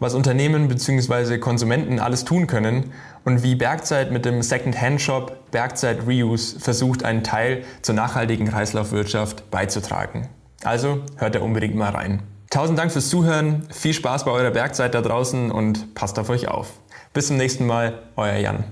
was Unternehmen bzw. Konsumenten alles tun können und wie Bergzeit mit dem Second-Hand-Shop Bergzeit Reuse versucht, einen Teil zur nachhaltigen Kreislaufwirtschaft beizutragen. Also hört da unbedingt mal rein. Tausend Dank fürs Zuhören, viel Spaß bei eurer Bergzeit da draußen und passt auf euch auf. Bis zum nächsten Mal, euer Jan.